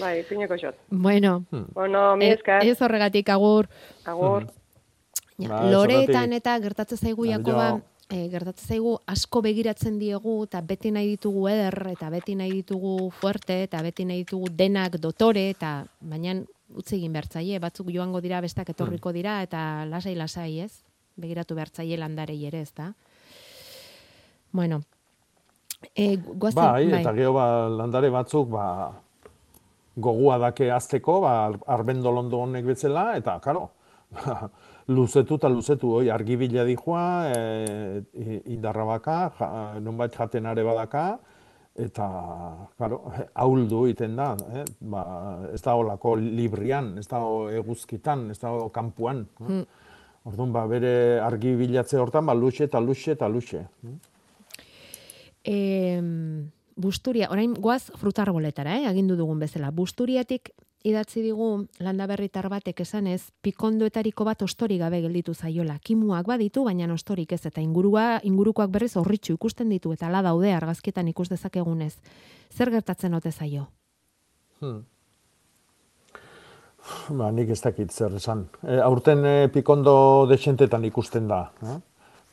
Bai, pinuko zot. Bueno, Bueno, mi e- esker. ez horregatik agur. Agur. Ja, Bai, loreetan eta gertatzen zaigu. Jakoba, e, gertatzen zaigu asko begiratzen diegu eta beti nahi ditugu eder eta beti nahi ditugu fuerte eta beti nahi ditugu denak dotore eta baina utzi egin bertzaile, batzuk joango dira bestak etorriko dira eta lasai lasai, ez? Begiratu bertzaile landarei ere, ez da? Bueno, e, guazen, Bai, eta gero ba, landare batzuk ba, gogua dake azteko, ba, arbendolondo honek bezala, eta, karo, luzetu eta luzetu, oi, argibila dijoa, e, i- indarra baka, ja, nonbait jaten are badaka, eta, karo, ahuldu egiten da, eh? ba, ez da olako librian, ez da eguzkitan, ez da kanpuan. eh? Mm. Orduan, ba, bere argi bilatze hortan, ba, luxe eta luxe eta luxe. E, busturia, orain goaz frutarboletara, eh, agindu dugun bezala. Busturiatik idatzi digu landaberritar batek esanez, pikondoetariko bat ostori gabe gelditu zaiola. Kimuak baditu, baina ostorik ez, eta ingurua, ingurukoak berriz horritxu ikusten ditu, eta la daude argazkietan ikus dezakegunez. Zer gertatzen ote zaio? Hmm. Ba, nik ez dakit zer esan. E, aurten e, pikondo desentetan ikusten da. Eh?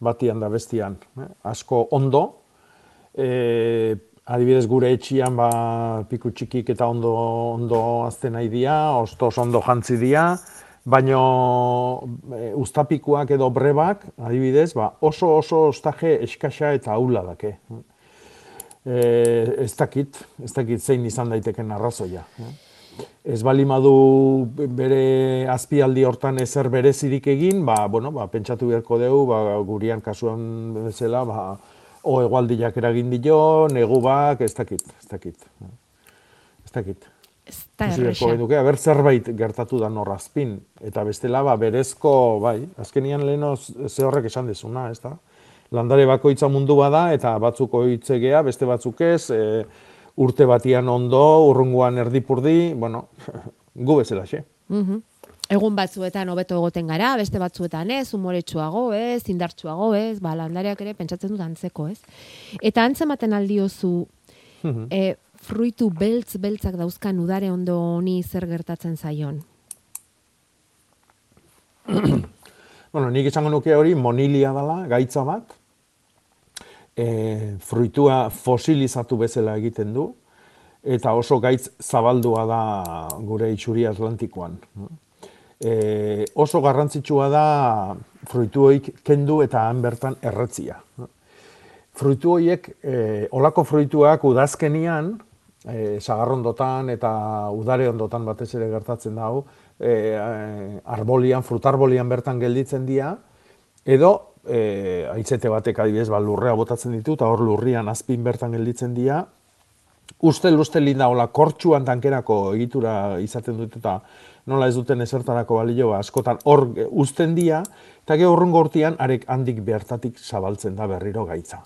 Batian da bestian. Eh? Asko ondo. E, adibidez gure etxian ba, piku txikik eta ondo, ondo azten nahi dia, ostos ondo jantzi dia, baino e, ustapikuak edo brebak, adibidez, ba, oso oso ostaje eskaxa eta aula dake. E, ez dakit, ez dakit zein izan daiteken arrazoia. Ez balimadu bere azpialdi hortan ezer berezirik egin, ba, bueno, ba, pentsatu beharko dugu, ba, gurian kasuan bezala, ba, o egualdiak eragin dio, negubak, ez dakit, ez dakit. Ez dakit. Ez da erresa. genuke, aber zerbait gertatu da norrazpin. Eta bestela, ba, berezko, bai, azkenian leheno ze horrek esan dezuna, ez da? Landare bakoitza mundu bada, eta batzuk oitzegea, beste batzuk ez, e, urte batian ondo, urrunguan erdipurdi, bueno, gu bezala, xe. Mhm. Egun batzuetan hobeto egoten gara, beste batzuetan ez, umoretsuago ez, indartsuago ez, ba, landareak ere pentsatzen dut antzeko ez. Eta antzematen aldiozu, Mhm. e, fruitu beltz beltzak dauzkan udare ondo honi zer gertatzen zaion. Bueno, nik esango nuke hori monilia dela, gaitza bat, e, fruitua fosilizatu bezala egiten du, eta oso gaitz zabaldua da gure itxuri atlantikoan. E, oso garrantzitsua da fruituoik kendu eta han bertan erretzia. fruitu horiek, e, olako fruituak udazkenian, e, sagarrondotan eta udare ondotan batez ere gertatzen da hau, e, arbolian, frutarbolian bertan gelditzen dira, edo e, aitzete batek adibidez, ba, lurrea botatzen ditu, eta hor lurrian azpin bertan gelditzen dira, uste uste linda hola kortxuan tankerako egitura izaten dut eta nola ez duten esertarako balio ba, askotan hor uzten dia, eta ge horren gortian arek handik behartatik zabaltzen da berriro gaitza.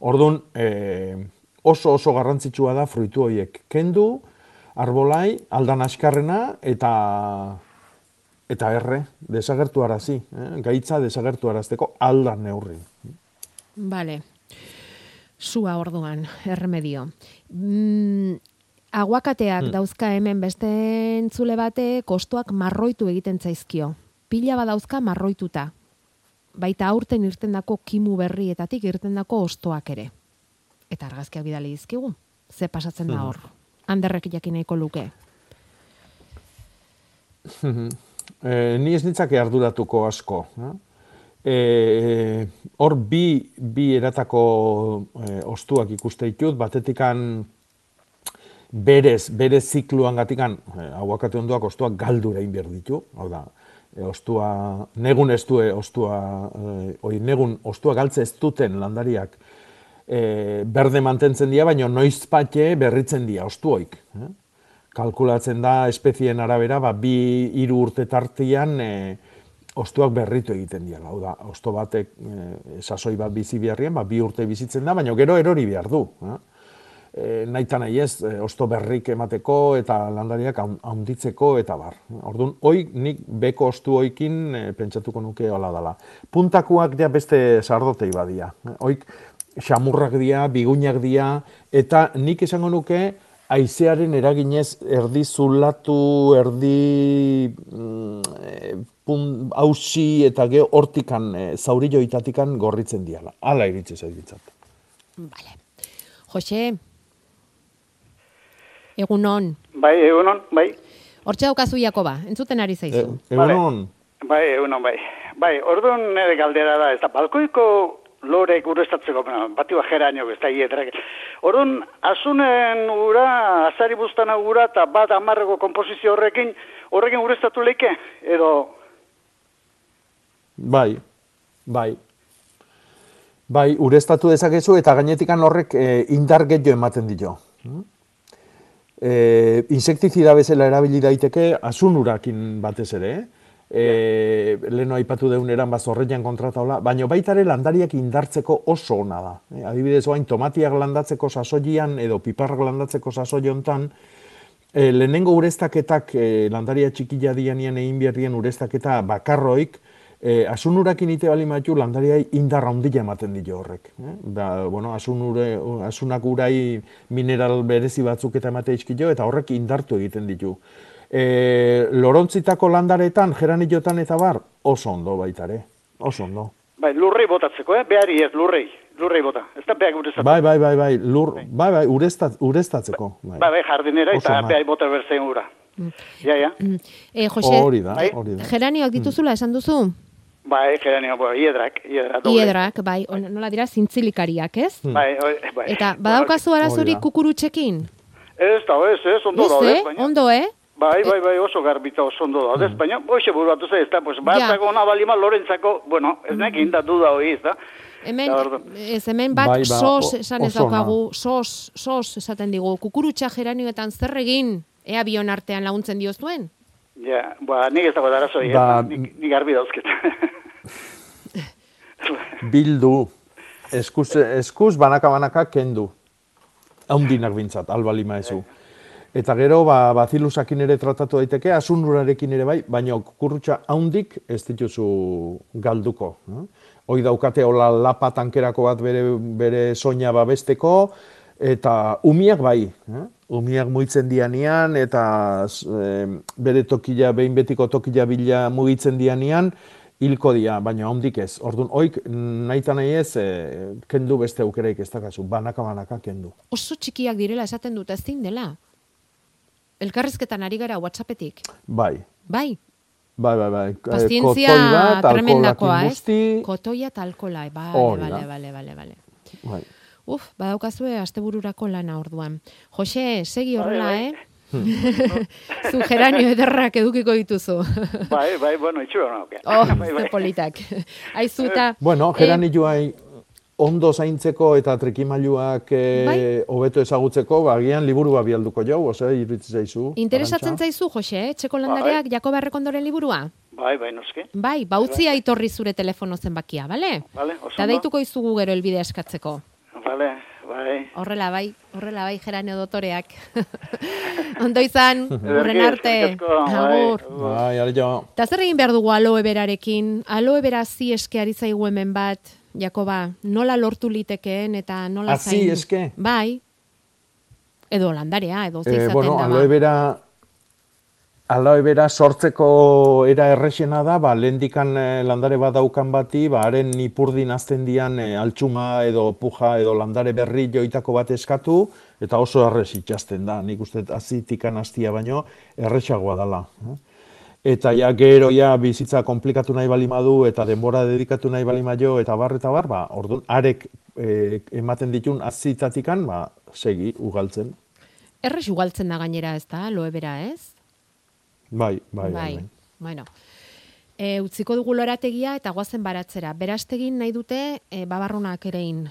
Orduan, e, oso oso garrantzitsua da fruitu horiek kendu, arbolai, aldan askarrena eta eta erre, desagertu arazi, eh? gaitza desagertu arazteko aldan neurri. Vale. Sua orduan, erremedio. Mm, aguakateak hmm. dauzka hemen beste entzule bate kostuak marroitu egiten zaizkio. Pila badauzka marroituta. Baita aurten irtendako kimu berrietatik irtendako ostoak ere eta argazkiak bidali dizkigu. Ze pasatzen da hor? Anderrek jakin nahiko luke. e, ni ez nitzake arduratuko asko. E, hor bi, bi eratako e, ostuak ikuste ditut, batetikan berez, berez zikluan gatikan, e, hauakate onduak ostuak galdura inbier ditu, hau da, e, ostua, negun ez du, ostua, e, oi, negun ostua galtze ez duten landariak, e, berde mantentzen dira, baina noiz patxe berritzen dira, ostuoik. Eh? Kalkulatzen da, espezien arabera, ba, bi hiru urte tartian e, ostuak berritu egiten dira. Hau da, osto batek e, sasoi bat bizi biharrien, ba, bi urte bizitzen da, baina gero erori behar du. Eh? E, nahi nahi ez, e, osto berrik emateko eta landariak handitzeko eta bar. Orduan, hoi nik beko ostu oikin e, pentsatuko nuke hola dela. Puntakuak dia beste sardotei badia. Oik, xamurrak dira, bigunak dira, eta nik esango nuke, aizearen eraginez erdi zulatu, erdi mm, hausi eta ge hortikan, e, zaurilloitatikan gorritzen diala. Hala iritsi zaitzat. Vale. Jose, egunon. Bai, egunon, bai. Hortxe daukazu Jakoba, entzuten ari zaizu. E, egunon. Bai, egunon, bai. Bai, orduan nire galdera da, ez da, balkoiko lore urestatzeko, bati bat geranio, ez da hietrak. Orduan, azunen ura, azari buztana ura, eta bat amarrego kompozizio horrekin, horrekin urestatu leike, edo... Bai, bai. Bai, urestatu dezakezu eta gainetikan horrek e, indar gehiago ematen dio. E, insektizida bezala erabili daiteke asun urakin batez ere, eh? e, leno aipatu deun eran bazorreian kontrataula, baina baita ere landariak indartzeko oso ona da. E, adibidez, oain tomatiak landatzeko sasoian edo piparrak landatzeko sasoiontan, e, lehenengo ureztaketak e, landaria txikila dianian egin biherrien ureztaketa bakarroik, e, asunurakin ite bali matu landaria indarra ondila ematen dio horrek. E? Da, bueno, asunure, asunak urai mineral berezi batzuk eta emate izkilo, eta horrek indartu egiten ditu e, lorontzitako landaretan, geraniotan eta bar, oso ondo baitare, oso ondo. Bai, lurrei botatzeko, eh? behari ez, lurrei, lurrei bota, ez da behar ureztatzeko. Bai, bai, bai, bai, lur, bai, bai, bai ureztat, ureztatzeko. Bai, bai, bai jardinera eta behar bota berzein ura. Mm. Ja, ja. Mm. Eh, Jose, hori da, bai? hori da. Geranioak dituzula, esan duzu? Bai, geranio, bai, iedrak, iedrak. Iedrak, bai, nola dira, zintzilikariak, ez? Hmm. Bai, bai. Eta, badaukazu arazurik kukurutxekin? Ez da, ez, ez, ondo da, ez, baina. Ondo, eh? Bai, bai, bai, oso garbita oso ondo da. Mm. Baina, hoxe buruatu zei, ez da, pues, batzako ja. balima lorentzako, bueno, ez mm. nekin da duda hori, ez da. Hemen, ez hemen bat, bai, ba, sos, esan ez daukagu, sos, sos, esaten digu, kukurutxa geranioetan zer egin, ea bion artean laguntzen diozuen? Ja, ba, nik ez dago dara zoi, ba, eh? nik, nik garbi dauzket. Bildu, eskuz, eskuz banaka-banaka kendu. Haundinak bintzat, alba lima ezu. Eta gero, ba, bazilusakin ere tratatu daiteke, asunurarekin ere bai, baina kurrutxa haundik ez dituzu galduko. Hoi daukate hola lapa tankerako bat bere, bere soina babesteko, eta umiak bai, eh? umiak muitzen dianian, eta e, bere tokila, behin betiko tokila bila mugitzen dianian, hilko dia, baina haundik ez. Orduan, oik nahi nahi ez, e, kendu beste aukeraik ez dakazu, banaka-banaka kendu. Oso txikiak direla esaten dut ez dela? elkarrizketan ari gara WhatsAppetik. Bai. Bai. Bai, bai, bai. Pazientzia tremendakoa, ez? Kotoia eta alkola, bale, bale, bale, bale, bale. Bai. Uf, badaukazue astebururako lana orduan. Jose, segi horrela, Bai, bai. eh? Zu geranio ederrak edukiko dituzu. Bai, bai, bueno, itxura nauke. Oh, bai, bai. politak. Aizu eta... Bueno, eh, geranioai ondo zaintzeko eta trikimailuak eh, Bai. hobeto ezagutzeko, ba, agian liburu bat bialduko jau, ose, iritzi zaizu. Interesatzen Arantxa? zaizu, Jose, eh? txeko landareak Jakob Errekondoren liburua? Bai, bai, noski. Bai, bautzi aitorri zure telefono zenbakia, bale? Vale, oso Eta deituko izugu gero elbidea eskatzeko. Vale, bai. Horrela bai, horrela bai geranio dotoreak. Ondo izan, urren arte. bai. Agur. Bai, ari jo. Eta zer egin behar dugu aloe berarekin? Aloe bera zi eske ari zaigu hemen bat, Jakoba, nola lortu litekeen eta nola Hazi zaindu? eske? Bai. Edo landarea, edo ze Eh, izaten bueno, da. ba. aloe bera, aloe bera sortzeko era errexena da, ba, lehendikan eh, landare bat daukan bati, ba, haren ipurdin azten dian eh, altxuma edo puja edo landare berri joitako bat eskatu, eta oso errex itxasten da, nik uste azitikan hastia baino errexagoa dela. eh. Eta ja gero ja bizitza komplikatu nahi bali madu eta denbora dedikatu nahi bali maio eta bar eta bar, ba, orduan arek eh, ematen ditun azitatikan, ba, segi ugaltzen. Errex ugaltzen da gainera, ez da, aloe bera, ez? Bai, bai, bai. bai. Bueno, e, utziko dugu lorategia eta goazen baratzera. Berastegin nahi dute e, babarrunak erein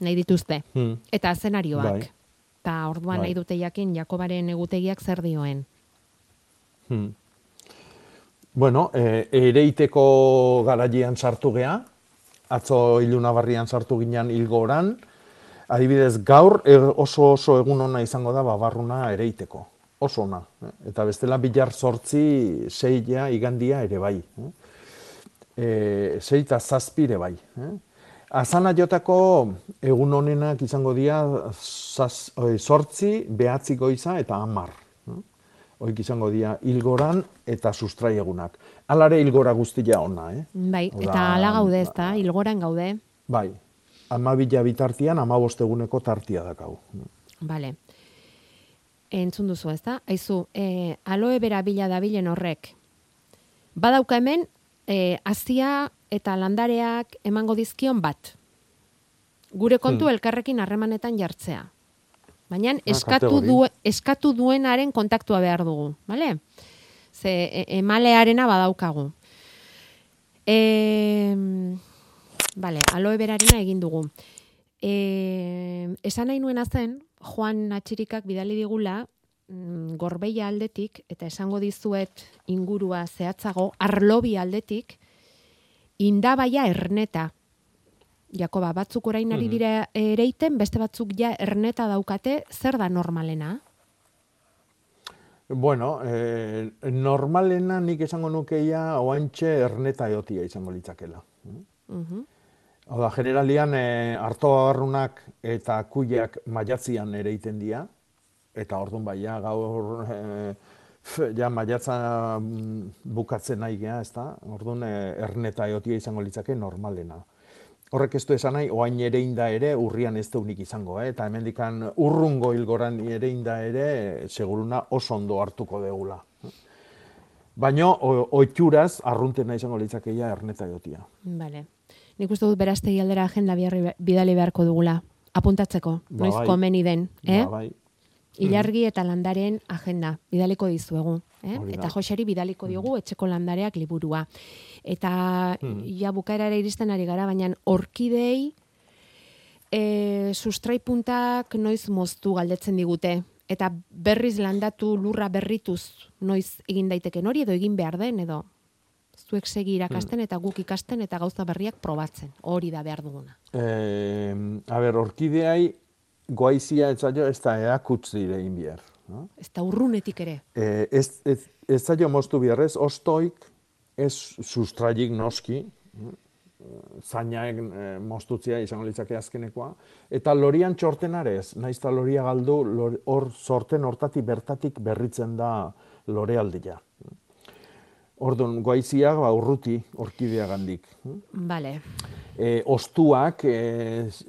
nahi dituzte. Hmm. Eta zenarioak. Bai. Eta orduan Bai. nahi dute jakin Jakobaren egutegiak zer dioen. Hmm. Bueno, e, ereiteko garaian sartu gea, atzo ilunabarrian sartu ginen hilgoran, adibidez gaur e, oso oso egun ona izango da babarruna ereiteko, oso ona. Eta bestela bilar sortzi seia igandia ere bai. eh? E, sei eta zazpi ere bai. Eh? Azana jotako egun honenak izango dira zaz, oi, sortzi, behatzi goiza eta hamar. eh? Hoik izango dira hilgoran eta sustrai egunak. Alare hilgora guztia ona, eh? Bai, Hau eta da, hala gaude, ez da, hilgoran gaude. Bai, amabila bitartian, amabost eguneko tartia dakau. Bale. Entzun duzu, ez da? Aizu, e, aloe bera bila dabilen horrek. Badauka hemen, e, azia eta landareak emango dizkion bat. Gure kontu Hmm. elkarrekin harremanetan jartzea. Baina Ah, eskatu, du, eskatu duenaren kontaktua behar dugu, bale? Ze e, emalearena badaukagu. E, bale, aloe berarena egin dugu. E, esan nahi nuena zen, Juan Atxirikak bidali digula, mm, gorbeia aldetik, eta esango dizuet ingurua zehatzago, arlobi aldetik, indabaia erneta. Jakoba, batzuk orain ari Mhm. dira ereiten, beste batzuk ja erneta daukate, zer da normalena? Bueno, eh, normalena nik esango nukeia oantxe erneta eotia izango litzakela. Mhm. Hau da, generalian eh, hartoarrunak eta kuiak maiatzian ere iten dira, eta orduan bai, ja, gaur eh, f, ja maiatza mm, bukatzen nahi gea, ez da? Orduan eh, erneta eotia izango litzake normalena. Horrek ez du esan nahi, oain ere inda ere, urrian ez deunik izango, eh? eta hemendikan urrungo hilgoran ere inda ere, seguruna oso ondo hartuko degula. Baina, oitxuraz, arruntena izango litzakeia erneta eotia. Bale. Nik uste dut berastegi aldera agenda bidali beharko dugula. Apuntatzeko, Ba, noiz bai. komeni den. Eh? Ba, bai. Ilargi eta landaren agenda, bidaliko dizuegu. Eh? Eta Joseri bidaliko diogu etxeko landareak liburua. Eta Hmm. ja bukaerara iristen ari gara, baina orkidei e, sustraipuntak noiz moztu galdetzen digute. Eta berriz landatu lurra berrituz noiz egin daiteken hori edo egin behar den edo zuek segi irakasten eta guk ikasten eta gauza berriak probatzen. Hori da behar duguna. Eh, a ber, orkideai goaizia ez zaio ez da eakutz dire inbier. No? Ez da urrunetik ere. Eh, ez, ez, ez zaio moztu biarrez, ostoik, ez sustraik noski, zainaek eh, moztutzia izango litzake azkenekoa, eta lorian txortenarez, naiz eta loria galdu, lor- hor sorten hortatik bertatik berritzen da lorealdia. Orduan, goaiziak ba, urruti orkidea gandik. Bale. E, ostuak e,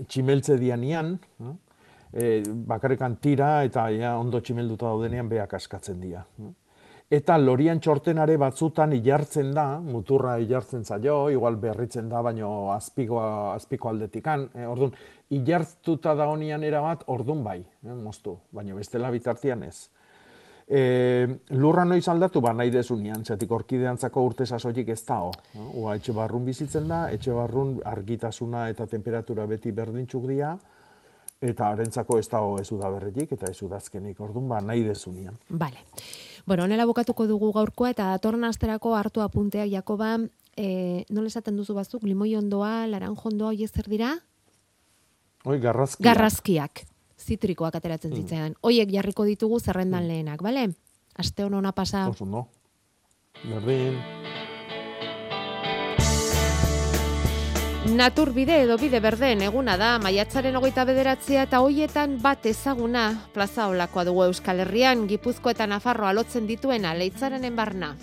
tximeltze dianian, e, bakarrekan tira eta ja, ondo tximelduta daudenean beak askatzen dira. eta lorian txortenare batzutan ilartzen da, muturra ilartzen zaio, igual berritzen da, baino azpikoa, azpiko aldetikan. E, orduan, ilartuta da honian erabat, orduan bai, e, moztu, baina bestela bitartian ez. E, lurra noiz aldatu, ba nahi desunian, zetik orkideantzako urte sasoik ez da, ho. Ua, etxe barrun bizitzen da, etxe barrun argitasuna eta temperatura beti berdintxuk dira, eta arentzako ez dago ez da berretik, eta ez udazkenik, orduan, ba nahi desunian. Vale. Bueno, honela bukatuko dugu gaurkoa eta datorren asterako hartu apunteak Jakoba, eh, nola esaten duzu bazuk, limoi ondoa, laranjo ondoa, hoi zer dira? Oi, garrazkiak. Garrazkiak. Zitrikoak ateratzen Mm. zitzaidan. Hoiek jarriko ditugu zerrendan lehenak, bale? Aste hon ona pasa. Oso ondo. Berdin. Naturbide edo bide berdeen eguna da, maiatzaren hogeita bederatzea eta hoietan bat ezaguna plaza olakoa dugu Euskal Herrian, Gipuzko eta Nafarroa lotzen dituena leitzarenen barna.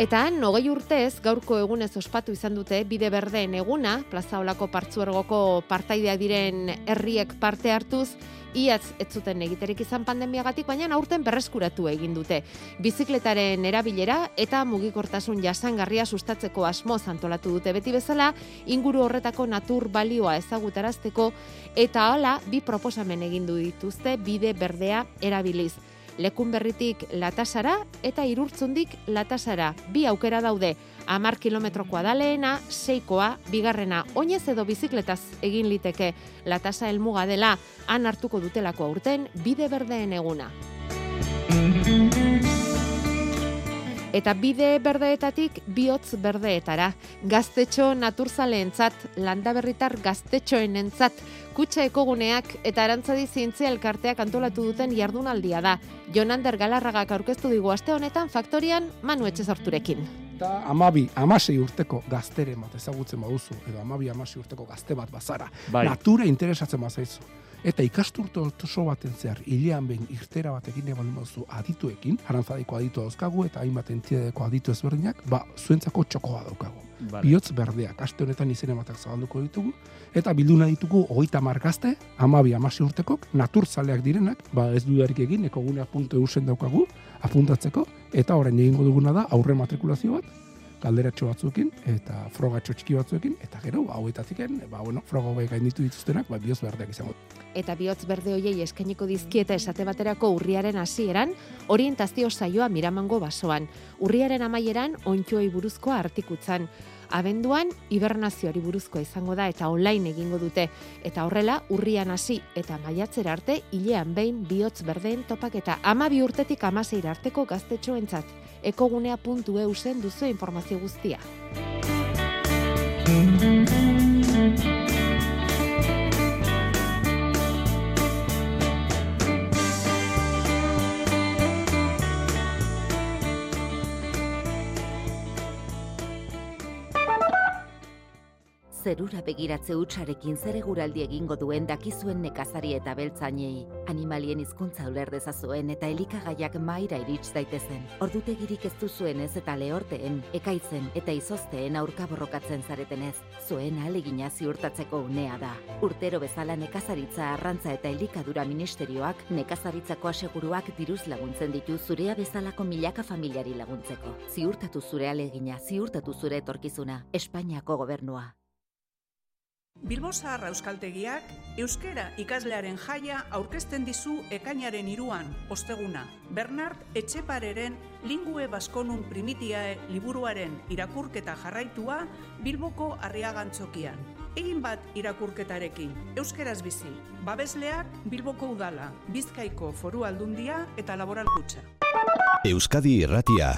Eta han, hogei urtez, gaurko egunez ospatu izan dute bide berdeen eguna, plaza olako partzuergoko partaideak diren herriek parte hartuz, iaz ez zuten egiterik izan pandemiagatik, baina aurten berreskuratu egin dute. Bizikletaren erabilera eta mugikortasun jasangarria sustatzeko asmoz antolatu dute beti bezala, inguru horretako natur balioa ezagutarazteko eta hala bi proposamen egin du dituzte bide berdea erabiliz. Lekun berritik latasara eta irurtzundik latasara. Bi aukera daude, amar kilometrokoa da lehena, seikoa, bigarrena, oinez edo bizikletaz egin liteke latasa helmuga dela, han hartuko dutelako aurten, bide berdeen eguna. Eta bide berdeetatik bihotz berdeetara. Gaztetxo naturzaleentzat, landaberritar gaztetxoenentzat, kutxa ekoguneak eta arantzadi zientzia elkarteak antolatu duten jardunaldia da. Jonander Galarragak aurkeztu digu aste honetan faktorian Manu Etxezorturekin. eta amabi, amasei urteko gazteren bat ezagutzen baduzu, edo amabi, amasei urteko gazte bat bazara, Bai. natura interesatzen bazaizu. Eta ikasturto oso baten zehar, hilean behin irtera bat egin eban baduzu adituekin, arantzadiko aditu dauzkagu eta hainbat entidadeko aditu ezberdinak, ba, zuentzako txokoa daukagu. Vale. Bihotz berdeak, aste honetan izen ematak zabalduko ditugu, eta bilduna ditugu hogeita margazte, amabi amasi urtekok, naturzaleak direnak, ba ez dudarik egin, ekogune apunto eusen daukagu, apuntatzeko, eta orain egingo duguna da, aurre matrikulazio bat, galderatxo batzuekin, eta frogatxo txiki batzuekin, eta gero, ba, hauetatik, ba, bueno, froga hauek gainditu dituztenak, ba, bihotz berdeak izango. Eta bihotz berde hoiei eskainiko dizkieta esate baterako urriaren hasieran, orientazio saioa miramango basoan. Urriaren amaieran, ontxoei buruzkoa artikutzan. Abenduan, hibernazioari buruzkoa izango da eta online egingo dute. Eta horrela, urrian hasi eta maiatzera arte, hilean behin bihotz berdeen topaketa amabi urtetik amaseira arteko gaztetxoentzat. ekogunea.eu zen duzu informazio guztia. Zerura begiratze hutsarekin zere guraldi egingo duen dakizuen nekazari eta beltzainei. Animalien hizkuntza uler dezazuen eta elikagaiak maira irits daitezen. Ordutegirik ez duzuen ez eta lehorteen, ekaitzen eta izozteen aurka borrokatzen zaretenez. Zuen alegina ziurtatzeko unea da. Urtero bezala nekazaritza arrantza eta elikadura ministerioak nekazaritzako aseguruak diruz laguntzen ditu zurea bezalako milaka familiari laguntzeko. Ziurtatu zure alegina, ziurtatu zure etorkizuna. Espainiako gobernua. Bilbo Zaharra Euskaltegiak euskera ikaslearen jaia aurkezten dizu ekainaren iruan, osteguna. Bernard Etxepareren Lingue Baskonun Primitiae liburuaren irakurketa jarraitua Bilboko Arriagantzokian. Egin bat irakurketarekin, euskeraz bizi, babesleak Bilboko Udala, Bizkaiko Foru Aldundia eta Laboral Kutxa. Euskadi Irratia.